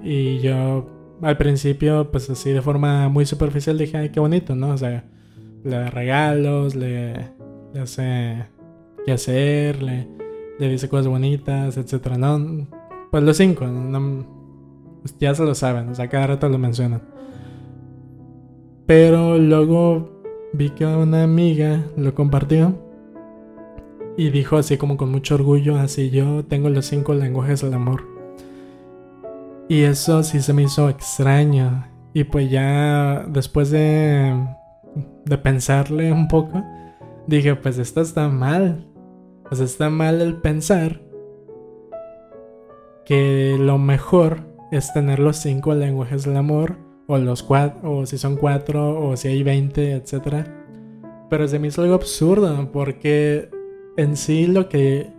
Y yo al principio, pues así de forma muy superficial dije, ay, qué bonito, ¿no? O sea, le da regalos, le, hace qué hacer, le, le, dice cosas bonitas, etcétera, ¿no? Pues los cinco, pues ya se lo saben, o sea, cada rato lo mencionan. Pero luego vi que una amiga lo compartió y dijo así como con mucho orgullo, así yo tengo los cinco lenguajes del amor. Y eso sí se me hizo extraño. Y pues ya después de, de pensarle un poco, dije, pues esto está mal. Pues está mal el pensar que lo mejor es tener los cinco lenguajes del amor, o los cuatro, o si son cuatro, o si hay veinte, etc. Pero se me hizo algo absurdo, porque en sí lo que,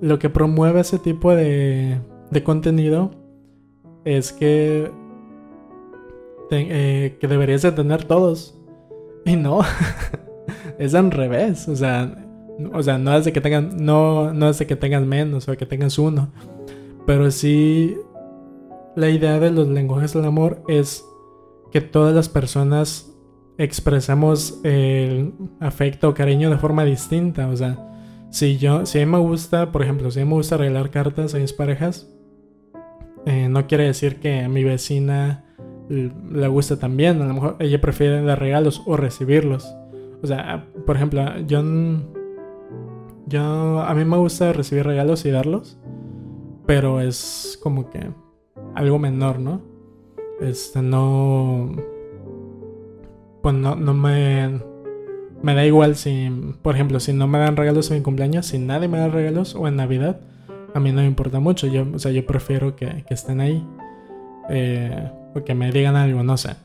lo que promueve ese tipo de, de contenido es que, eh, que deberías de tener todos. Y no, es al revés. O sea, o sea, no es de que tengan, no, no es de que tengan menos o que tengas uno. Pero sí, la idea de los lenguajes del amor es que todas las personas expresamos el afecto o cariño de forma distinta. O sea, si yo, si a mí me gusta, por ejemplo, si a mí me gusta arreglar cartas a mis parejas, eh, no quiere decir que a mi vecina le guste también. A lo mejor ella prefiere dar regalos o recibirlos. O sea, por ejemplo, yo, yo a mí me gusta recibir regalos y darlos, pero es como que algo menor, ¿no? Este no, pues no, no me me da igual si, por ejemplo, si no me dan regalos en mi cumpleaños, si nadie me da regalos o en Navidad, a mí no me importa mucho. Yo, o sea, yo prefiero que, estén ahí. Eh, o que me digan algo, no sé.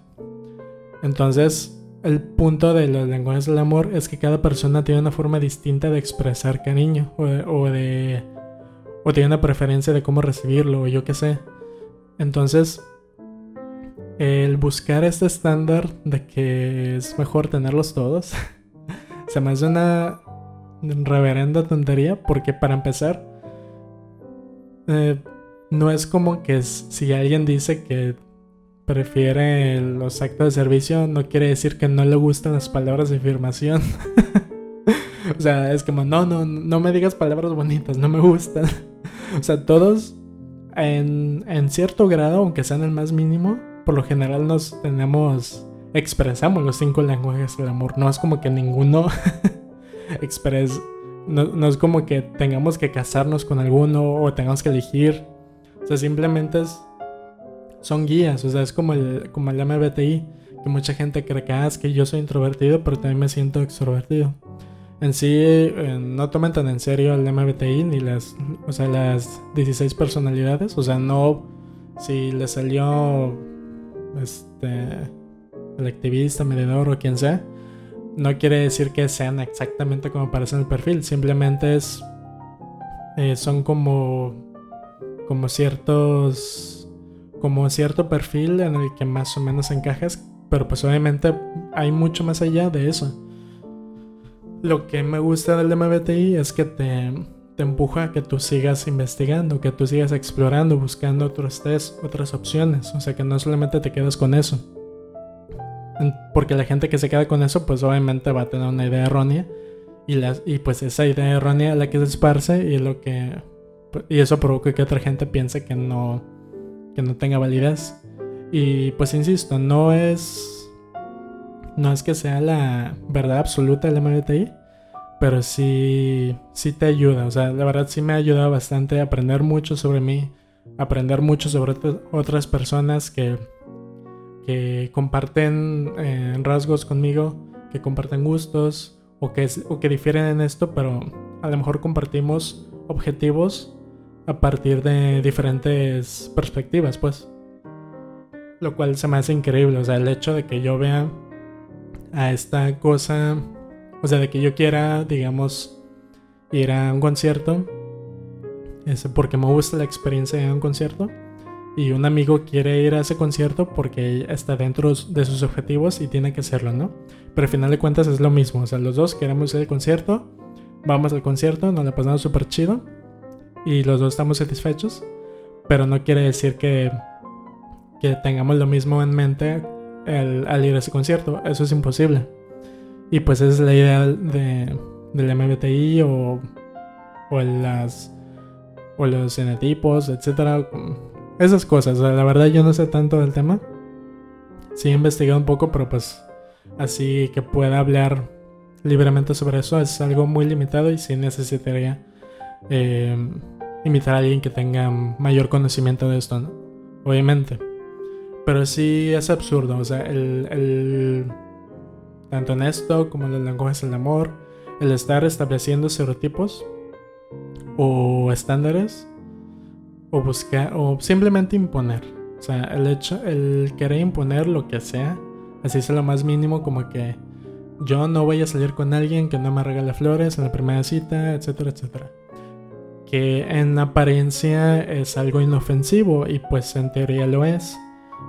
Entonces, el punto de los lenguajes del amor es que cada persona tiene una forma distinta de expresar cariño o de, o tiene una preferencia de cómo recibirlo o yo qué sé. Entonces, el buscar este estándar de que es mejor tenerlos todos se me hace una reverenda tontería porque para empezar eh, no es como que si alguien dice que prefiere los actos de servicio no quiere decir que no le gustan las palabras de afirmación o sea es como no no no me digas palabras bonitas no me gustan o sea todos en, en cierto grado aunque sean el más mínimo por lo general nos tenemos expresamos los cinco lenguajes del amor. No es como que ninguno expresa. No, es como que tengamos que casarnos con alguno o tengamos que elegir. O sea, simplemente son guías. O sea, es como el, como el MBTI. Que mucha gente cree que, ah, es que yo soy introvertido, pero también me siento extrovertido. En sí, eh, no tomen tan en serio el MBTI ni las, o sea, las 16 personalidades. O sea, no, si le salió, este, el activista, mediador o quien sea, no quiere decir que sean exactamente como aparece en el perfil, simplemente es eh, son como como ciertos como cierto perfil en el que más o menos encajas, pero pues obviamente hay mucho más allá de eso. Lo que me gusta del MBTI es que te, te empuja a que tú sigas investigando, que tú sigas explorando, buscando otros test, otras opciones, o sea que no solamente te quedas con eso. Porque la gente que se queda con eso, pues obviamente va a tener una idea errónea. Y, y pues esa idea errónea la que se esparce y lo que. Y eso provoca que otra gente piense que no. que no tenga validez. Y pues insisto, no es. no es que sea la verdad absoluta del MBTI, pero sí, sí te ayuda. O sea, la verdad sí me ha ayudado bastante a aprender mucho sobre mí, aprender mucho sobre otras personas que, que comparten eh, rasgos conmigo, que comparten gustos o que, o que difieren en esto, pero a lo mejor compartimos objetivos a partir de diferentes perspectivas, pues. Lo cual se me hace increíble, o sea, el hecho de que yo vea a esta cosa, o sea, de que yo quiera, digamos, ir a un concierto, es porque me gusta la experiencia de un concierto, y un amigo quiere ir a ese concierto porque está dentro de sus objetivos y tiene que hacerlo, ¿no? Pero al final de cuentas es lo mismo, o sea, los dos queremos ir al concierto, vamos al concierto, nos la pasamos súper chido y los dos estamos satisfechos, pero no quiere decir que, que tengamos lo mismo en mente al ir a ese concierto, eso es imposible. Y pues esa es la idea de, del MBTI o, o, las, o los genetipos, etcétera. Esas cosas, la verdad yo no sé tanto del tema. Sí he investigado un poco, pero pues así que pueda hablar libremente sobre eso es algo muy limitado y sí necesitaría eh, invitar a alguien que tenga mayor conocimiento de esto, ¿no? Obviamente. Pero sí es absurdo, o sea, el, el tanto en esto como en los lenguajes del amor, el estar estableciendo estereotipos o estándares o buscar o simplemente imponer. O sea, el hecho, el querer imponer lo que sea, así sea lo más mínimo como que yo no voy a salir con alguien que no me regale flores en la primera cita, etcétera, etcétera que en apariencia es algo inofensivo y pues en teoría lo es.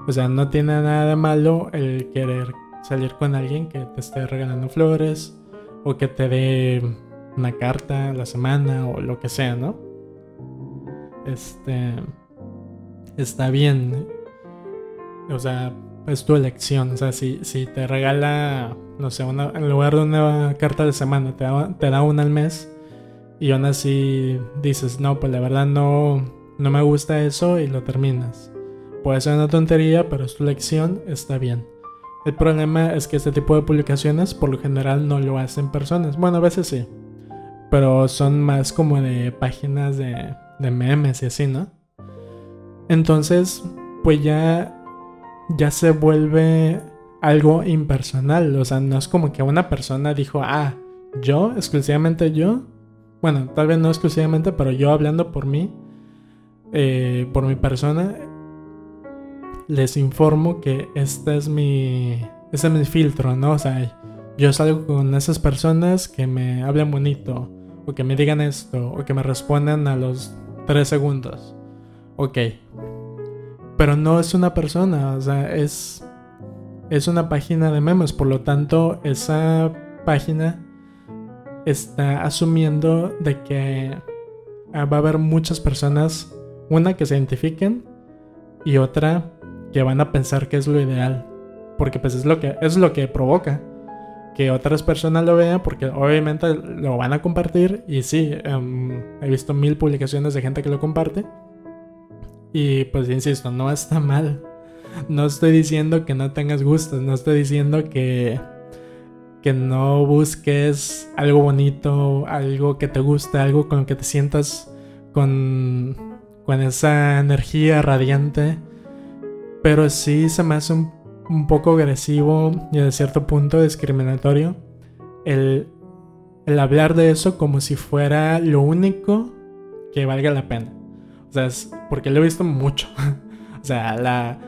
O sea, no tiene nada de malo el querer salir con alguien que te esté regalando flores o que te dé una carta a la semana o lo que sea, ¿no? Este está bien. O sea, es tu elección. O sea, si, si te regala, no sé, en lugar de una carta de semana, te te da una al mes y aún así dices, no, pues la verdad no, no me gusta eso y lo terminas. Puede ser una tontería, pero es tu lección, está bien. El problema es que este tipo de publicaciones por lo general no lo hacen personas. Bueno, a veces sí. Pero son más como de páginas de, de memes y así, ¿no? Entonces, pues ya, ya se vuelve algo impersonal. O sea, no es como que una persona dijo, ah, yo, exclusivamente yo, bueno, tal vez no exclusivamente, pero yo hablando por mí, eh, por mi persona, les informo que este es mi, este es mi filtro, ¿no? O sea, yo salgo con esas personas que me hablan bonito, o que me digan esto, o que me respondan a los tres segundos. Ok. Pero no es una persona, o sea, es, es una página de memes, por lo tanto, esa página está asumiendo de que ah, va a haber muchas personas, una que se identifiquen y otra que van a pensar que es lo ideal, porque pues es lo que es lo que provoca que otras personas lo vean porque obviamente lo van a compartir y sí, em, he visto mil publicaciones de gente que lo comparte y pues insisto, no está mal. No estoy diciendo que no tengas gustos, no estoy diciendo que que no busques algo bonito, algo que te guste, algo con lo que te sientas con, con esa energía radiante. Pero sí se me hace un, poco agresivo y de cierto punto discriminatorio el, el hablar de eso como si fuera lo único que valga la pena. O sea, es porque lo he visto mucho. o sea, la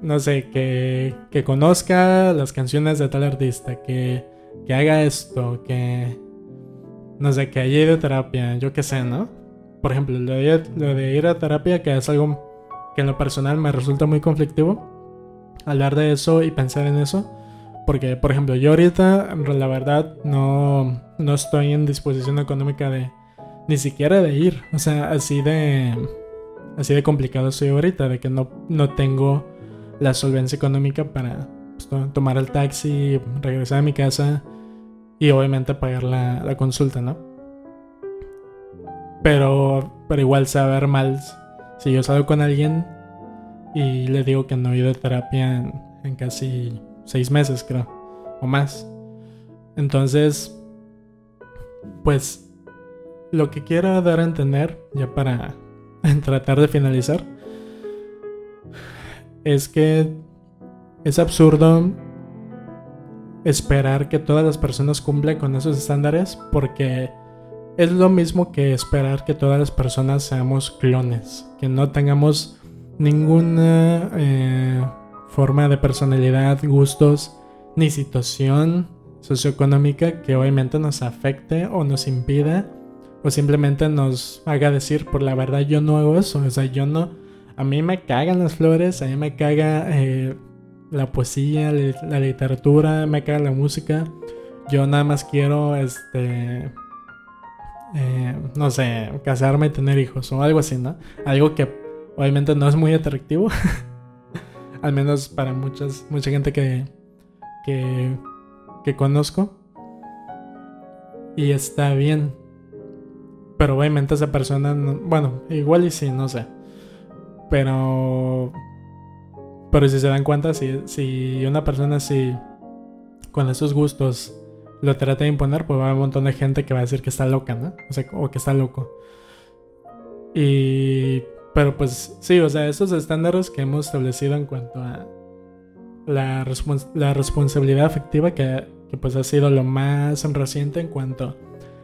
no sé, que, que conozca las canciones de tal artista, que, que haga esto, que, no sé, que haya ido a terapia, yo qué sé, ¿no? Por ejemplo, lo de ir a terapia, que es algo que en lo personal me resulta muy conflictivo, hablar de eso y pensar en eso. Porque, por ejemplo, yo ahorita, la verdad, no, no estoy en disposición económica de ni siquiera de ir. O sea, así de, así de complicado soy ahorita, de que no, no tengo la solvencia económica para pues, tomar el taxi, regresar a mi casa y obviamente pagar la, consulta, ¿no? Pero, pero igual saber mal si yo salgo con alguien y le digo que no he ido a terapia en, casi seis meses, creo, o más. Entonces, pues lo que quiero dar a entender, ya para tratar de finalizar, es que es absurdo esperar que todas las personas cumplan con esos estándares porque es lo mismo que esperar que todas las personas seamos clones, que no tengamos ninguna eh, forma de personalidad, gustos ni situación socioeconómica que obviamente nos afecte o nos impida o simplemente nos haga decir por la verdad yo no hago eso, o sea, yo no, a mí me cagan las flores, a mí me caga eh, la poesía, la literatura, me caga la música, yo nada más quiero, este, eh, no sé, casarme y tener hijos o algo así, ¿no? Algo que obviamente no es muy atractivo, al menos para muchas, mucha gente que, que que conozco. Y está bien. Pero obviamente esa persona, bueno, igual y sí, no sé. Pero... Pero si se dan cuenta, si, si una persona así, con esos gustos, lo trata de imponer, pues va a haber un montón de gente que va a decir que está loca, ¿no? O sea, o que está loco. Y... Pero pues sí, o sea, esos estándares que hemos establecido en cuanto a la, la responsabilidad afectiva que pues ha sido lo más reciente en cuanto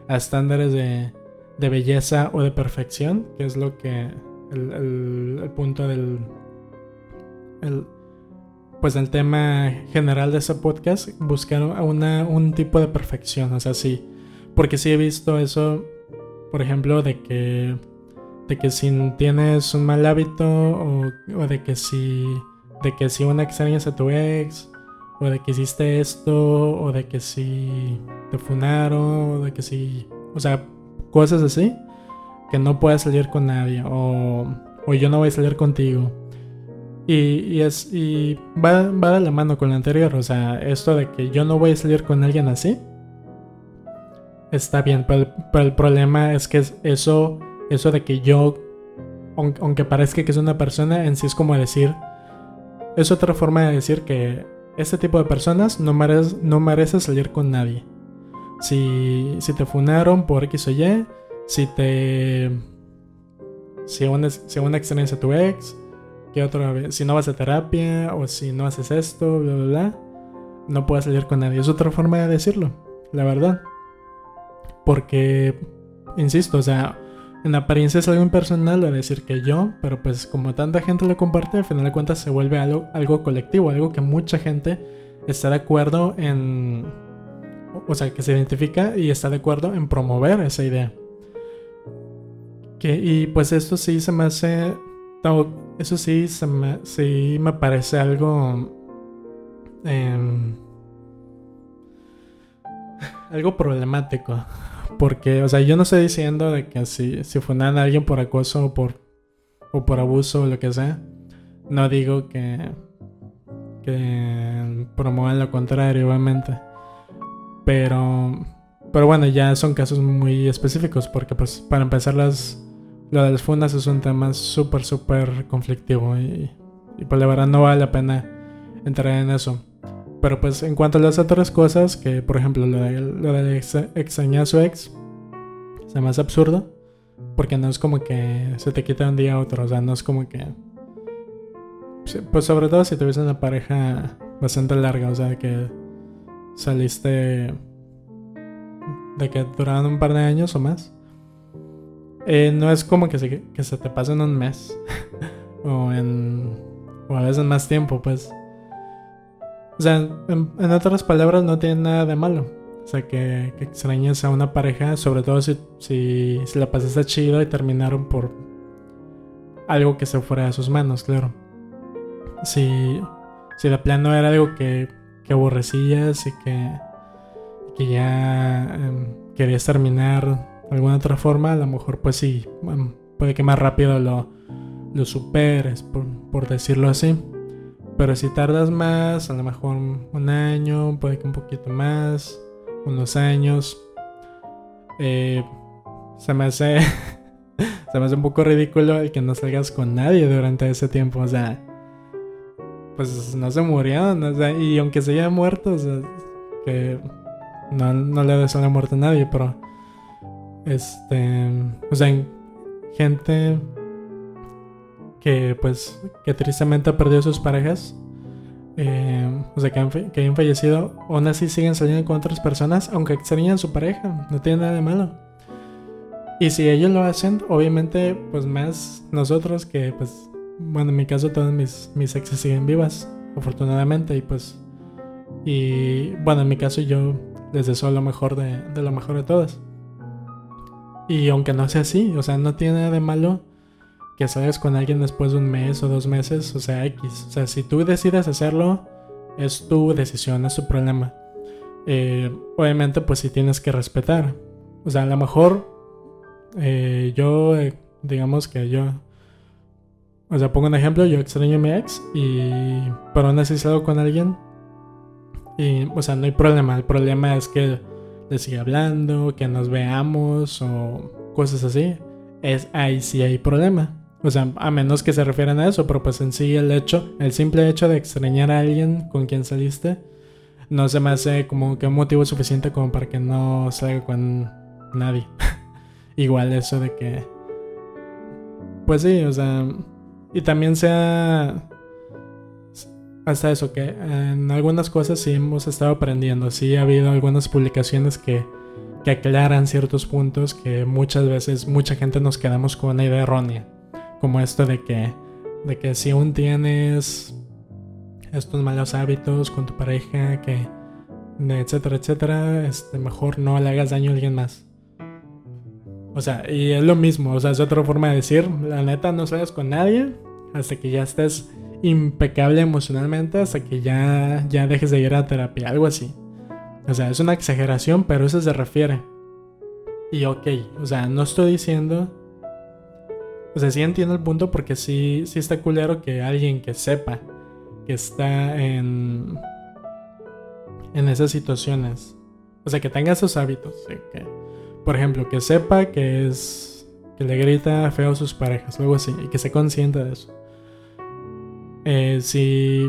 a estándares de, belleza o de perfección, que es lo que el, el, punto del el, pues el tema general de ese podcast, buscar una, un tipo de perfección, o sea, sí, porque sí he visto eso, por ejemplo, de que de que si tienes un mal hábito o, o de que si de que si una extrañas a tu ex o de que hiciste esto, o de que si te funaron, o de que si, o sea, cosas así, que no puedas salir con nadie, o, o yo no voy a salir contigo. Y, y es, y va, va de la mano con lo anterior, o sea, esto de que yo no voy a salir con alguien así, está bien, pero, el problema es que eso, eso de que yo, aunque parezca que es una persona, en sí es como decir, es otra forma de decir que este tipo de personas no merece, no merece salir con nadie. Si, si te funaron por X o Y, si te. Si una, si una experiencia tu ex, que otra vez, si no vas a terapia o si no haces esto, bla, bla, bla, no puedes salir con nadie. Es otra forma de decirlo, la verdad. Porque, insisto, o sea, en apariencia es algo impersonal de decir que yo, pero pues como tanta gente lo comparte, al final de cuentas se vuelve algo, algo colectivo, algo que mucha gente está de acuerdo en... O sea, que se identifica y está de acuerdo en promover esa idea. Que, y pues esto sí se me hace... Eso sí, se me, sí me parece algo... Em, algo problemático. Porque, o sea, yo no estoy diciendo de que si, si fundan a alguien por acoso o por, o por abuso o lo que sea, no digo que, que promuevan lo contrario, obviamente. Pero, pero bueno, ya son casos muy específicos porque pues para empezar las, lo de las fundas es un tema súper, súper conflictivo y, y pues la verdad no vale la pena entrar en eso. Pero pues en cuanto a las otras cosas, que por ejemplo lo de, lo de extrañar a su ex, se me hace absurdo. Porque no es como que se te quita un día a otro, o sea, no es como que... Pues sobre todo si tuviste una pareja bastante larga, o sea, que saliste... De que duraron un par de años o más. Eh, no es como que se, que se te pase un mes. o en... O a veces más tiempo, pues. O sea, en, otras palabras, no tiene nada de malo. O sea, que, que extrañes a una pareja, sobre todo si, si, la pasaste chido y terminaron por algo que se fuera de sus manos, claro. Si, si de plano era algo que, que aborrecías y que, que ya em, querías terminar de alguna otra forma, a lo mejor pues sí, puede que más rápido lo, lo superes, por, por decirlo así. Pero si tardas más, a lo mejor un año, puede que un poquito más, unos años, eh, se me hace. se me hace un poco ridículo el que no salgas con nadie durante ese tiempo. O sea, pues no se murieron, o sea, y aunque se hayan muerto, o sea, que no, no le deseo la muerte a nadie, pero este, o sea, gente que pues que tristemente ha perdido sus parejas, eh, o sea, que, han, que hayan fallecido, aún así siguen saliendo con otras personas, aunque extrañan su pareja, no tiene nada de malo. Y si ellos lo hacen, obviamente, pues más nosotros que, pues, bueno, en mi caso todas mis, mis exes siguen vivas, afortunadamente, y pues, y bueno, en mi caso yo les deseo lo mejor de, de lo mejor de todas. Y aunque no sea así, o sea, no tiene nada de malo que salgas con alguien después de un mes o dos meses, o sea, X. O sea, si tú decides hacerlo, es tu decisión, es tu problema. Eh, obviamente, pues si tienes que respetar. O sea, a lo mejor eh, yo, eh, digamos que yo, o sea, pongo un ejemplo, yo extraño a mi ex y, pero aún así salgo con alguien. Y, o sea, no hay problema. El problema es que le siga hablando, que nos veamos o cosas así. Es ahí sí hay problema. O sea, a menos que se refieran a eso, pero pues en sí el hecho, el simple hecho de extrañar a alguien con quien saliste, no se me hace como que un motivo suficiente como para que no salga con nadie. Igual eso de que... Pues sí, o sea... Y también sea... Hasta eso, que en algunas cosas sí hemos estado aprendiendo. Sí ha habido algunas publicaciones que, que aclaran ciertos puntos que muchas veces mucha gente nos quedamos con una idea errónea como esto de que, de que si aún tienes estos malos hábitos con tu pareja, que etcétera, etcétera, este, mejor no le hagas daño a alguien más. O sea, y es lo mismo, o sea, es otra forma de decir, la neta no salgas con nadie hasta que ya estés impecable emocionalmente, hasta que ya, ya dejes de ir a terapia, algo así. O sea, es una exageración, pero eso se refiere. Y ok, o sea, no estoy diciendo o sea, sí entiendo el punto porque sí, sí está culero que alguien que sepa que está en, en esas situaciones, o sea, que tenga esos hábitos, que, por ejemplo, que sepa que es, que le grita feo a sus parejas o algo así, y que se consciente de eso. Eh, si,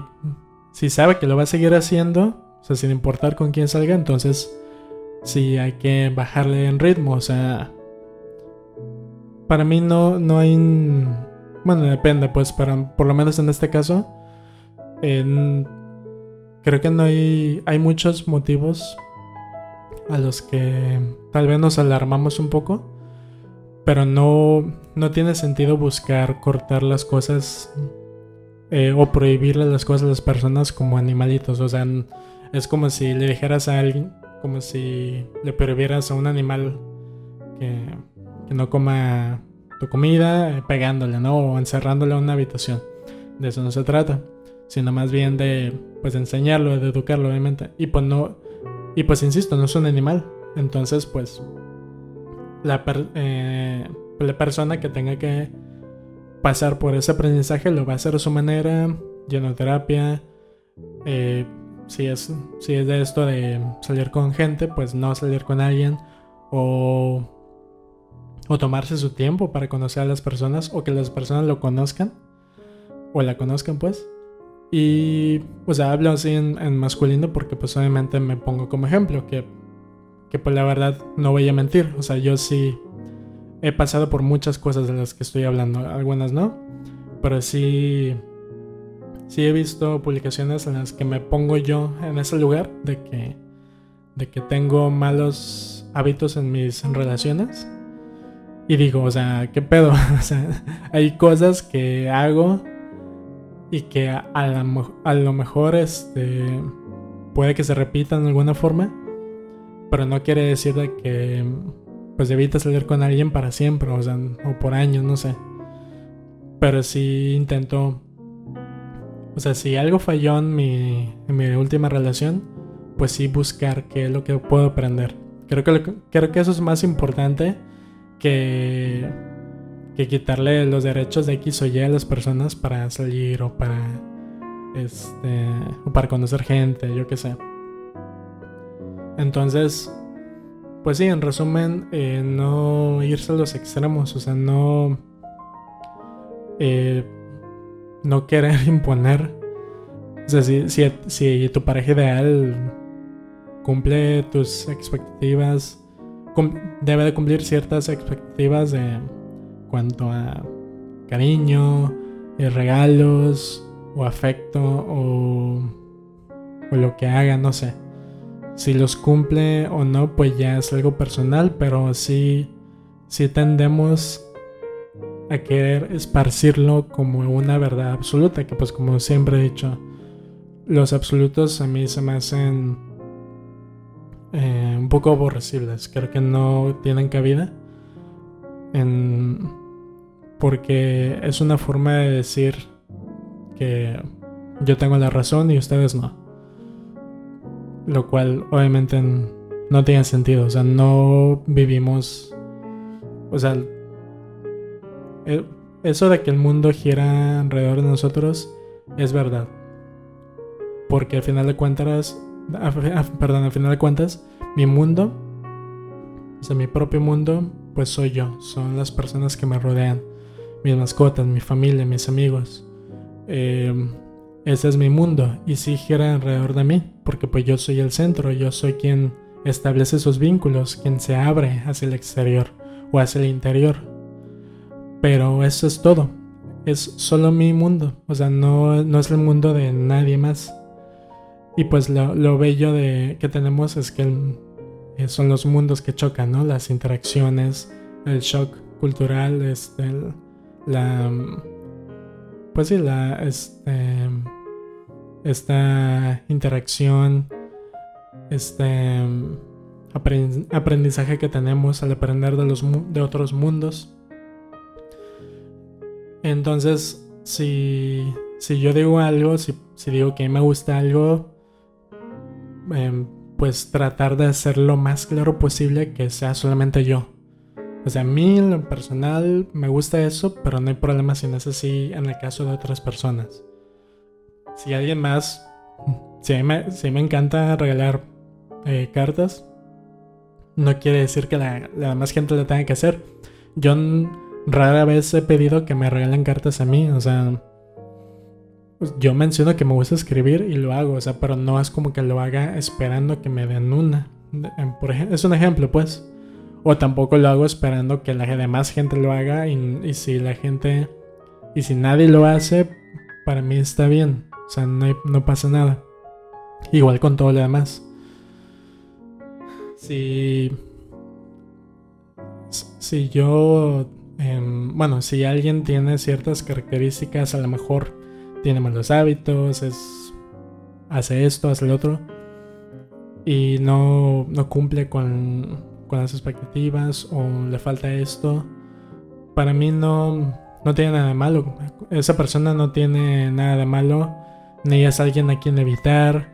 si sabe que lo va a seguir haciendo, o sea, sin importar con quién salga, entonces sí hay que bajarle en ritmo, o sea, para mí no, no hay... Bueno, depende, pues, para, por lo menos en este caso, creo que no hay... Hay muchos motivos a los que tal vez nos alarmamos un poco, pero no, no tiene sentido buscar cortar las cosas eh, o prohibirle las cosas a las personas como animalitos. O sea, es como si le dijeras a alguien, como si le prohibieras a un animal que que no coma tu comida eh, pegándole, ¿no? O encerrándole en una habitación. De eso no se trata, sino más bien de, pues, enseñarlo, de educarlo, obviamente. Y pues no, y pues insisto, no es un animal. Entonces, pues, la, eh, la persona que tenga que pasar por ese aprendizaje lo va a hacer a su manera, lleno terapia. Eh, si, es, si es de esto de salir con gente, pues no salir con alguien. O o tomarse su tiempo para conocer a las personas o que las personas lo conozcan o la conozcan pues. Y pues hablo así en, masculino porque pues obviamente me pongo como ejemplo que, que pues la verdad no voy a mentir. O sea, yo sí he pasado por muchas cosas de las que estoy hablando, algunas no, pero sí, sí he visto publicaciones en las que me pongo yo en ese lugar de que, de que tengo malos hábitos en mis relaciones y digo, o sea, ¿qué pedo? o sea, hay cosas que hago y que a, a, lo mejor este, puede que se repitan de alguna forma, pero no quiere decir de que pues evita salir con alguien para siempre, o sea, o por años, no sé. Pero sí intento, o sea, si algo falló en mi, en mi última relación, pues sí buscar qué es lo que puedo aprender. Creo que, creo que eso es más importante que, quitarle los derechos de X o Y a las personas para salir o para este o para conocer gente, yo qué sé. Entonces, pues sí, en resumen, eh, no irse a los extremos, o sea, no eh, no querer imponer O sea, si, si, si tu pareja ideal cumple tus expectativas, debe de cumplir ciertas expectativas de cuanto a cariño, y regalos o afecto o, o lo que haga, no sé. Si los cumple o no, pues ya es algo personal, pero sí, sí tendemos a querer esparcirlo como una verdad absoluta, que pues como siempre he dicho, los absolutos a mí se me hacen eh, un poco aborrecibles, creo que no tienen cabida porque es una forma de decir que yo tengo la razón y ustedes no. Lo cual obviamente no tiene sentido, o sea, no vivimos, o sea, eh, eso de que el mundo gira alrededor de nosotros es verdad. Porque al final de cuentas, perdón, al final de cuentas, mi mundo, o sea, mi propio mundo, pues soy yo, son las personas que me rodean, mis mascotas, mi familia, mis amigos. Em, ese es mi mundo y sí gira alrededor de mí, porque pues yo soy el centro, yo soy quien establece esos vínculos, quien se abre hacia el exterior o hacia el interior. Pero eso es todo. Es solo mi mundo. O sea, no, no es el mundo de nadie más. Y pues lo, bello de, que tenemos es que eh, son los mundos que chocan, ¿no? Las interacciones, el shock cultural, este, la... Pues sí, la... Este, esta interacción, este aprendizaje que tenemos al aprender de, los, de otros mundos entonces, si, si yo digo algo, si, digo que me gusta algo, em, pues tratar de hacer lo más claro posible que sea solamente yo. O sea, a mí en lo personal me gusta eso, pero no hay problema si no es así en el caso de otras personas. Si alguien más, si a mí me, si me encanta regalar eh, cartas, no quiere decir que la, la demás gente lo tenga que hacer. Yo rara vez he pedido que me regalen cartas a mí, o sea, pues, yo menciono que me gusta escribir y lo hago, o sea, pero no es como que lo haga esperando que me den una. Ejemplo, es un ejemplo, pues. O tampoco lo hago esperando que la demás gente lo haga y, si la gente y si nadie lo hace, para mí está bien, o sea, no, no pasa nada. Igual con todo lo demás. Si si yo Em, bueno, si alguien tiene ciertas características, a lo mejor tiene malos hábitos, es, hace esto, hace lo otro, y no, no cumple con, con, las expectativas o le falta esto, para mí no, no tiene nada de malo. Esa persona no tiene nada de malo, ni es alguien a quien evitar,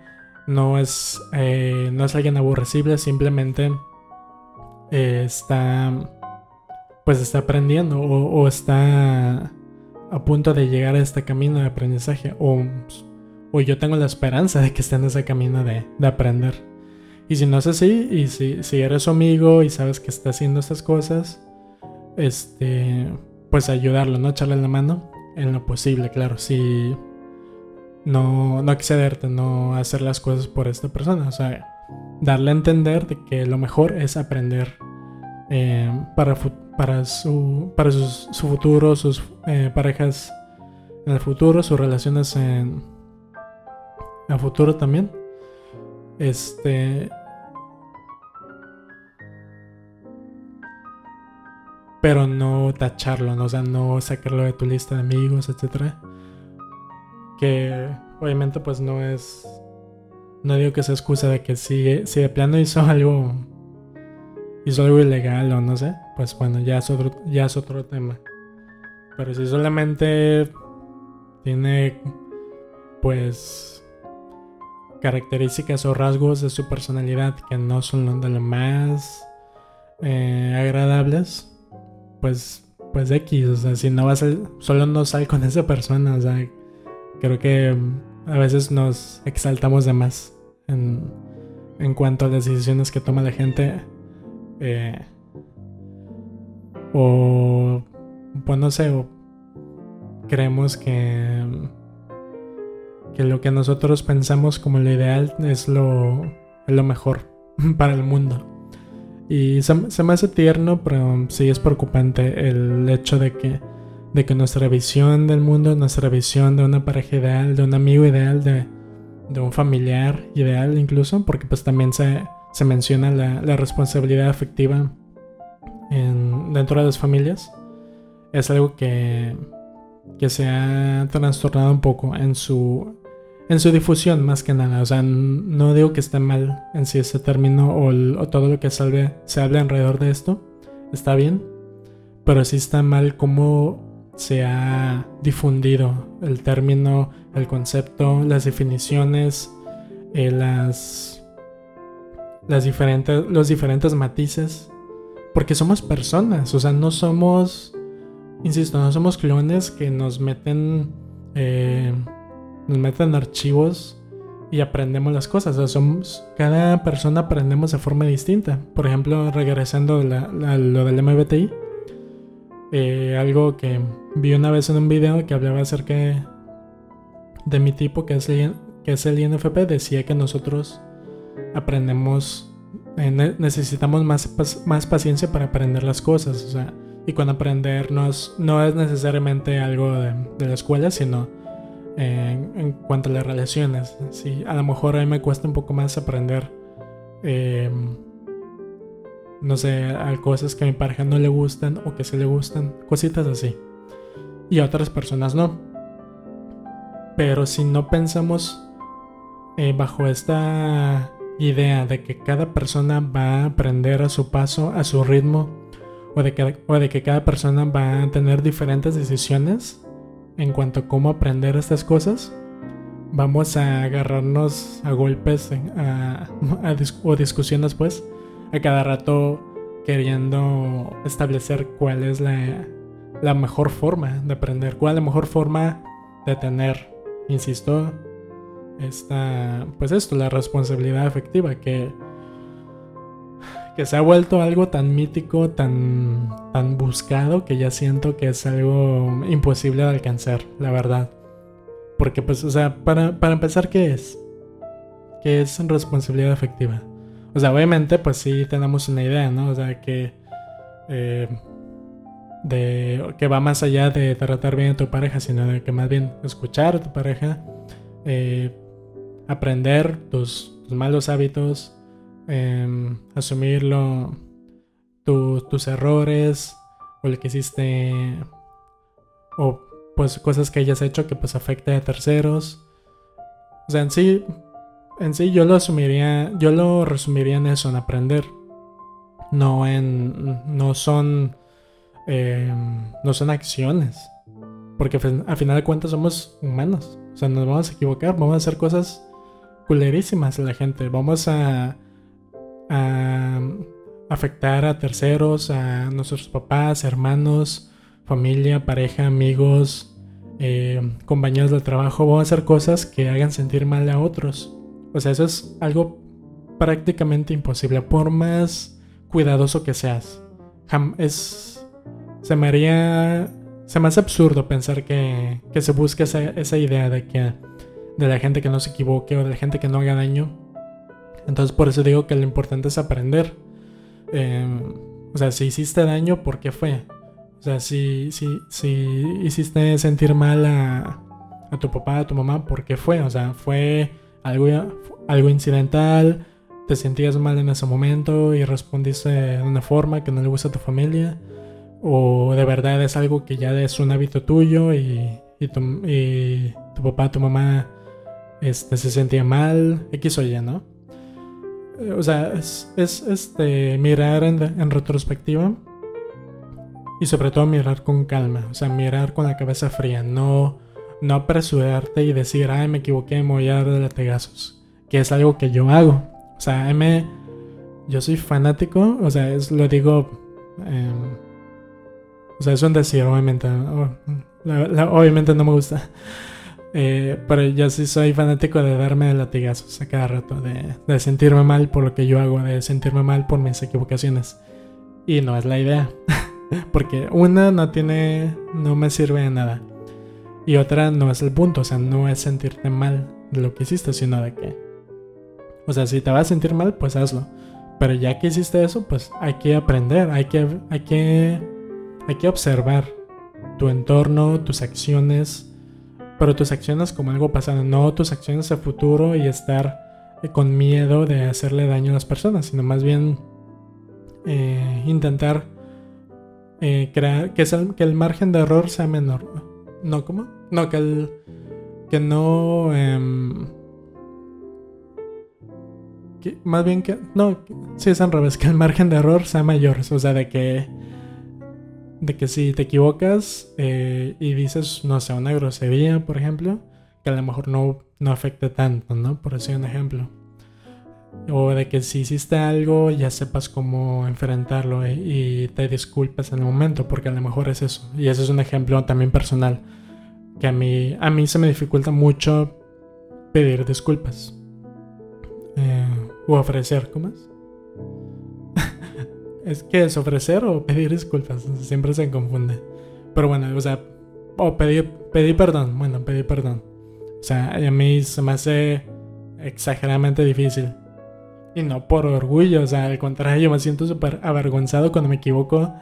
no es, eh, no es alguien aborrecible, simplemente eh, está pues está aprendiendo o, está a punto de llegar a este camino de aprendizaje o, o yo tengo la esperanza de que esté en ese camino de, aprender. Y si no es así, y si, si, eres su amigo y sabes que está haciendo estas cosas, este, pues ayudarlo, ¿no? Echarle la mano en lo posible, claro. Si no, no excederte, no hacer las cosas por esta persona. O sea, darle a entender de que lo mejor es aprender eh, para, su, para su futuro, sus eh, parejas en el futuro, sus relaciones en el futuro también. Este. Pero no tacharlo, ¿no? o sea, no sacarlo de tu lista de amigos, etc. Que obviamente pues no es... No digo que sea excusa de que si, si de plano hizo algo hizo algo ilegal o no sé, pues bueno, ya es otro, ya es otro tema. Pero si solamente tiene pues características o rasgos de su personalidad que no son de lo más eh, agradables, pues pues X, o sea, si no vas a, solo no sal con esa persona, o sea, creo que a veces nos exaltamos de más en, en cuanto a las decisiones que toma la gente eh, o, pues no sé, creemos que, que lo que nosotros pensamos como lo ideal es lo, lo mejor para el mundo. Y se, se, me hace tierno, pero sí es preocupante el hecho de que, de que nuestra visión del mundo, nuestra visión de una pareja ideal, de un amigo ideal, de, de un familiar ideal incluso, porque pues también se, se menciona la, la responsabilidad afectiva en, dentro de las familias, es algo que, que se ha trastornado un poco en su, en su difusión más que nada. O sea, no digo que esté mal en sí ese término o, todo lo que salve, se habla alrededor de esto. Está bien. Pero sí está mal cómo se ha difundido el término, el concepto, las definiciones, eh, las, las diferentes, los diferentes matices. Porque somos personas. O sea, no somos... Insisto, no somos clones que nos meten... Eh, nos meten archivos y aprendemos las cosas. O sea, somos, cada persona aprendemos de forma distinta. Por ejemplo, regresando a, lo del MBTI, eh, algo que vi una vez en un video que hablaba acerca de, mi tipo, que es, el, que es el INFP, decía que nosotros aprendemos, eh, necesitamos más, más paciencia para aprender las cosas. O sea, y cuando aprender no es, necesariamente algo de, la escuela, sino en, cuanto a las relaciones. Sí, a lo mejor a mí me cuesta un poco más aprender, em, no sé, a cosas que a mi pareja no le gustan o que se le gustan, cositas así. Y a otras personas no. Pero si no pensamos eh, bajo esta idea de que cada persona va a aprender a su paso, a su ritmo, o de que, cada persona va a tener diferentes decisiones, en cuanto a cómo aprender estas cosas, vamos a agarrarnos a golpes a, o discusiones pues a cada rato queriendo establecer cuál es la, la mejor forma de aprender, cuál es la mejor forma de tener, insisto, esta, pues esto, la responsabilidad efectiva que que se ha vuelto algo tan mítico, tan, tan buscado, que ya siento que es algo imposible de alcanzar, la verdad. Porque, pues, o sea, para, empezar, ¿qué es? ¿Qué es responsabilidad efectiva? O sea, obviamente, pues sí tenemos una idea, ¿no? O sea, que... Eh, de que va más allá de tratar bien a tu pareja, sino de que más bien escuchar a tu pareja, eh, aprender tus, malos hábitos, eh, asumirlo, tus errores o lo que hiciste o pues cosas que hayas hecho que pues afecte a terceros. O sea, en sí, en sí yo lo asumiría, yo lo resumiría en eso, en aprender. No en, no son, em, no son acciones. Porque a final de cuentas somos humanos. O sea, nos vamos a equivocar, vamos a hacer cosas culerísimas la gente. Vamos a a afectar a terceros, a nuestros papás, hermanos, familia, pareja, amigos, eh, compañeros del trabajo. Vamos a hacer cosas que hagan sentir mal a otros. O sea, eso es algo prácticamente imposible, por más cuidadoso que seas. es, se me haría, se me hace absurdo pensar que, que se busque esa, esa idea de que de la gente que no se equivoque o de la gente que no haga daño entonces por eso digo que lo importante es aprender. Em, o sea, si hiciste daño, ¿por qué fue? O sea, si, si, si hiciste sentir mal a, a, tu papá, a tu mamá, ¿por qué fue? O sea, fue algo, algo incidental, te sentías mal en ese momento y respondiste de una forma que no le gusta a tu familia. O de verdad es algo que ya es un hábito tuyo y, y, tu, y tu papá, tu mamá este, se sentía mal, X o Y, ¿no? Eh, o sea, es, este, mirar en, retrospectiva y sobre todo mirar con calma, o sea, mirar con la cabeza fría, no, no apresurarte y decir, ay, me equivoqué, me voy a dar de latigazos, que es algo que yo hago. O sea, me, yo soy fanático, o sea, es, lo digo, em, o sea, es un decir, obviamente, obviamente no me gusta. Eh, pero yo sí soy fanático de darme de latigazos a cada rato, de, sentirme mal por lo que yo hago, de sentirme mal por mis equivocaciones. Y no es la idea, porque una no tiene, no me sirve de nada. Y otra no es el punto, o sea, no es sentirte mal de lo que hiciste, sino de que... O sea, si te vas a sentir mal, pues hazlo. Pero ya que hiciste eso, pues hay que aprender, hay que, hay que, hay que observar tu entorno, tus acciones, pero tus acciones como algo pasado, no tus acciones a futuro y estar con miedo de hacerle daño a las personas, sino más bien eh, intentar eh, crear que, que el margen de error sea menor. ¿No? ¿Cómo? No, que el. Que no. Em, más bien que. No, si es al revés, que el margen de error sea mayor. O sea, de que. De que si te equivocas eh, y dices, no sé, una grosería, por ejemplo, que a lo mejor no, no afecte tanto, ¿no? Por decir un ejemplo. O de que si hiciste algo ya sepas cómo enfrentarlo eh, y te disculpas en el momento, porque a lo mejor es eso. Y ese es un ejemplo también personal, que a mí, a mí se me dificulta mucho pedir disculpas. Eh, o ofrecer, ¿cómo es? Es que es ofrecer o pedir disculpas, siempre se confunde. Pero bueno, o sea, o pedir, pedir perdón, bueno, pedir perdón. O sea, a mí se me hace exageradamente difícil. Y no por orgullo, o sea, al contrario, me siento súper avergonzado cuando me equivoco,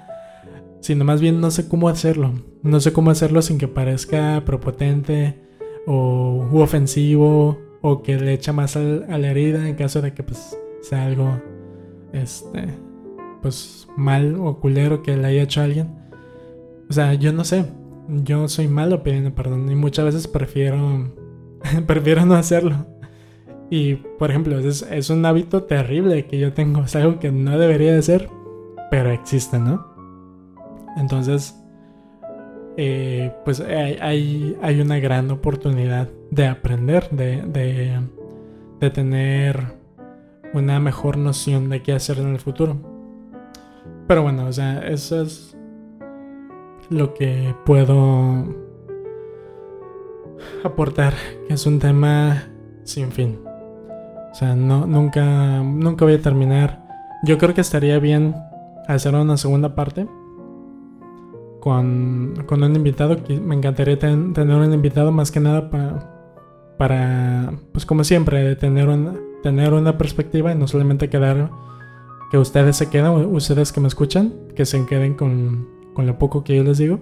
sino más bien no sé cómo hacerlo. No sé cómo hacerlo sin que parezca propotente o ofensivo o que le echa más a la herida en caso de que pues sea algo este pues mal o culero que le haya hecho a alguien. O sea, yo no sé. Yo soy malo pidiendo perdón y muchas veces prefiero prefiero no hacerlo. Y, por ejemplo, es, un hábito terrible que yo tengo. Es algo que no debería de ser, pero existe, ¿no? Entonces, eh, pues hay, hay, una gran oportunidad de aprender, de, de, de tener una mejor noción de qué hacer en el futuro. Pero bueno, o sea, eso es lo que puedo aportar, que es un tema sin fin. O sea, no, nunca, nunca voy a terminar. Yo creo que estaría bien hacer una segunda parte con, con un invitado. Me encantaría tener un invitado más que nada para, para pues como siempre, tener una, tener una perspectiva y no solamente quedar que ustedes se queden, ustedes que me escuchan, que se queden con, con lo poco que yo les digo,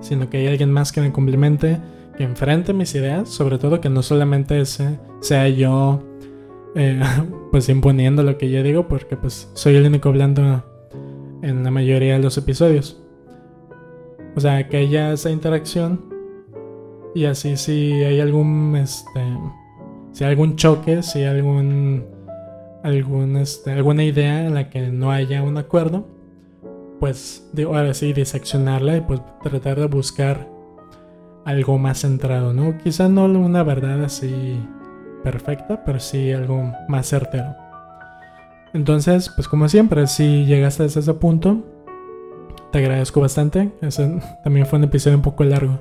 sino que hay alguien más que me complemente, que enfrente mis ideas, sobre todo que no solamente sea yo eh, pues imponiendo lo que yo digo porque pues soy el único hablando en la mayoría de los episodios. O sea, que haya esa interacción y así si hay algún este si hay algún choque, si hay algún algún este, alguna idea en la que no haya un acuerdo, pues digo, ahora sí diseccionarla y pues tratar de buscar algo más centrado, ¿no? Quizá no una verdad así perfecta, pero sí algo más certero. Entonces, pues como siempre, si llegaste hasta ese punto, te agradezco bastante. Ese también fue un episodio un poco largo.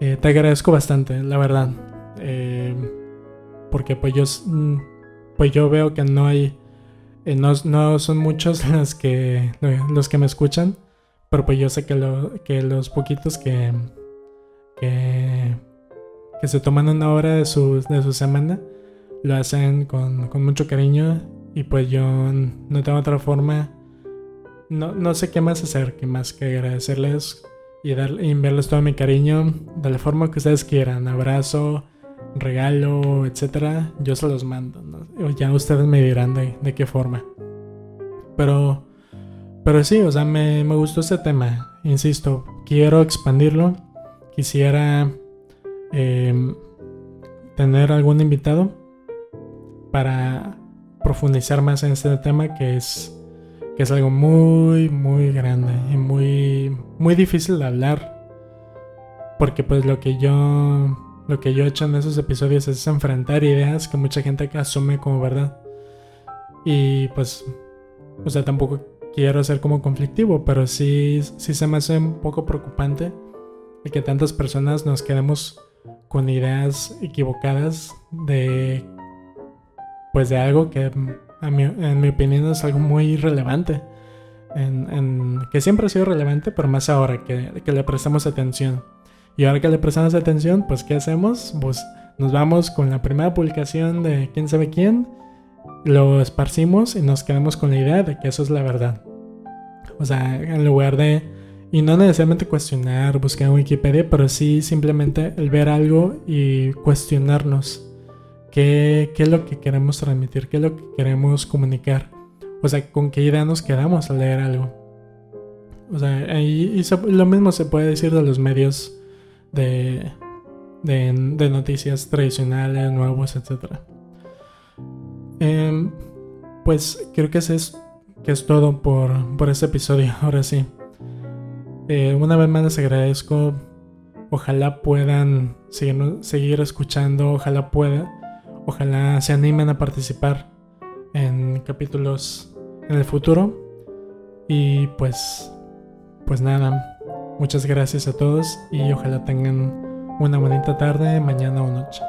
Eh, te agradezco bastante, la verdad. Eh, porque pues yo, mm, pues yo veo que no hay... Eh, no, no, son muchos los que, los que me escuchan. Pero pues yo sé que, que los poquitos que, que que se toman una hora de su, de su semana, lo hacen con, con, mucho cariño y pues yo no tengo otra forma, no, no sé qué más hacer, que más que agradecerles y, dar, y enviarles todo mi cariño de la forma que ustedes quieran, abrazo, regalo, etcétera, yo se los mando, ya ustedes me dirán de, de, qué forma. Pero, pero sí, o sea, me, me gustó este tema, insisto, quiero expandirlo, quisiera Em, tener algún invitado para profundizar más en este tema que es que es algo muy muy grande y muy muy difícil de hablar porque pues lo que yo lo que yo he hecho en esos episodios es enfrentar ideas que mucha gente asume como verdad. Y pues o sea tampoco quiero ser como conflictivo pero sí sí se me hace un poco preocupante el que tantas personas nos quedemos con ideas equivocadas de pues de algo que en mi opinión es algo muy relevante. En, que siempre ha sido relevante pero más ahora que, que, le prestamos atención Y ahora que le prestamos atención, pues ¿qué hacemos? Pues nos vamos con la primera publicación de quién sabe quién, lo esparcimos y nos quedamos con la idea de que eso es la verdad. O sea, en lugar de, y no necesariamente cuestionar, buscar en Wikipedia, pero sí simplemente el ver algo y cuestionarnos qué, qué es lo que queremos transmitir, qué es lo que queremos comunicar. O sea, con qué idea nos quedamos al leer algo. O sea, y, lo mismo se puede decir de los medios de, de, noticias tradicionales, nuevos, etc. Em, pues creo que, es, que es todo por, por este episodio. Ahora sí. Eh, una vez más les agradezco. Ojalá puedan seguir, seguir escuchando. Ojalá puedan. Ojalá se animen a participar en capítulos en el futuro. Y pues. Pues nada. Muchas gracias a todos y ojalá tengan una bonita tarde, mañana o noche.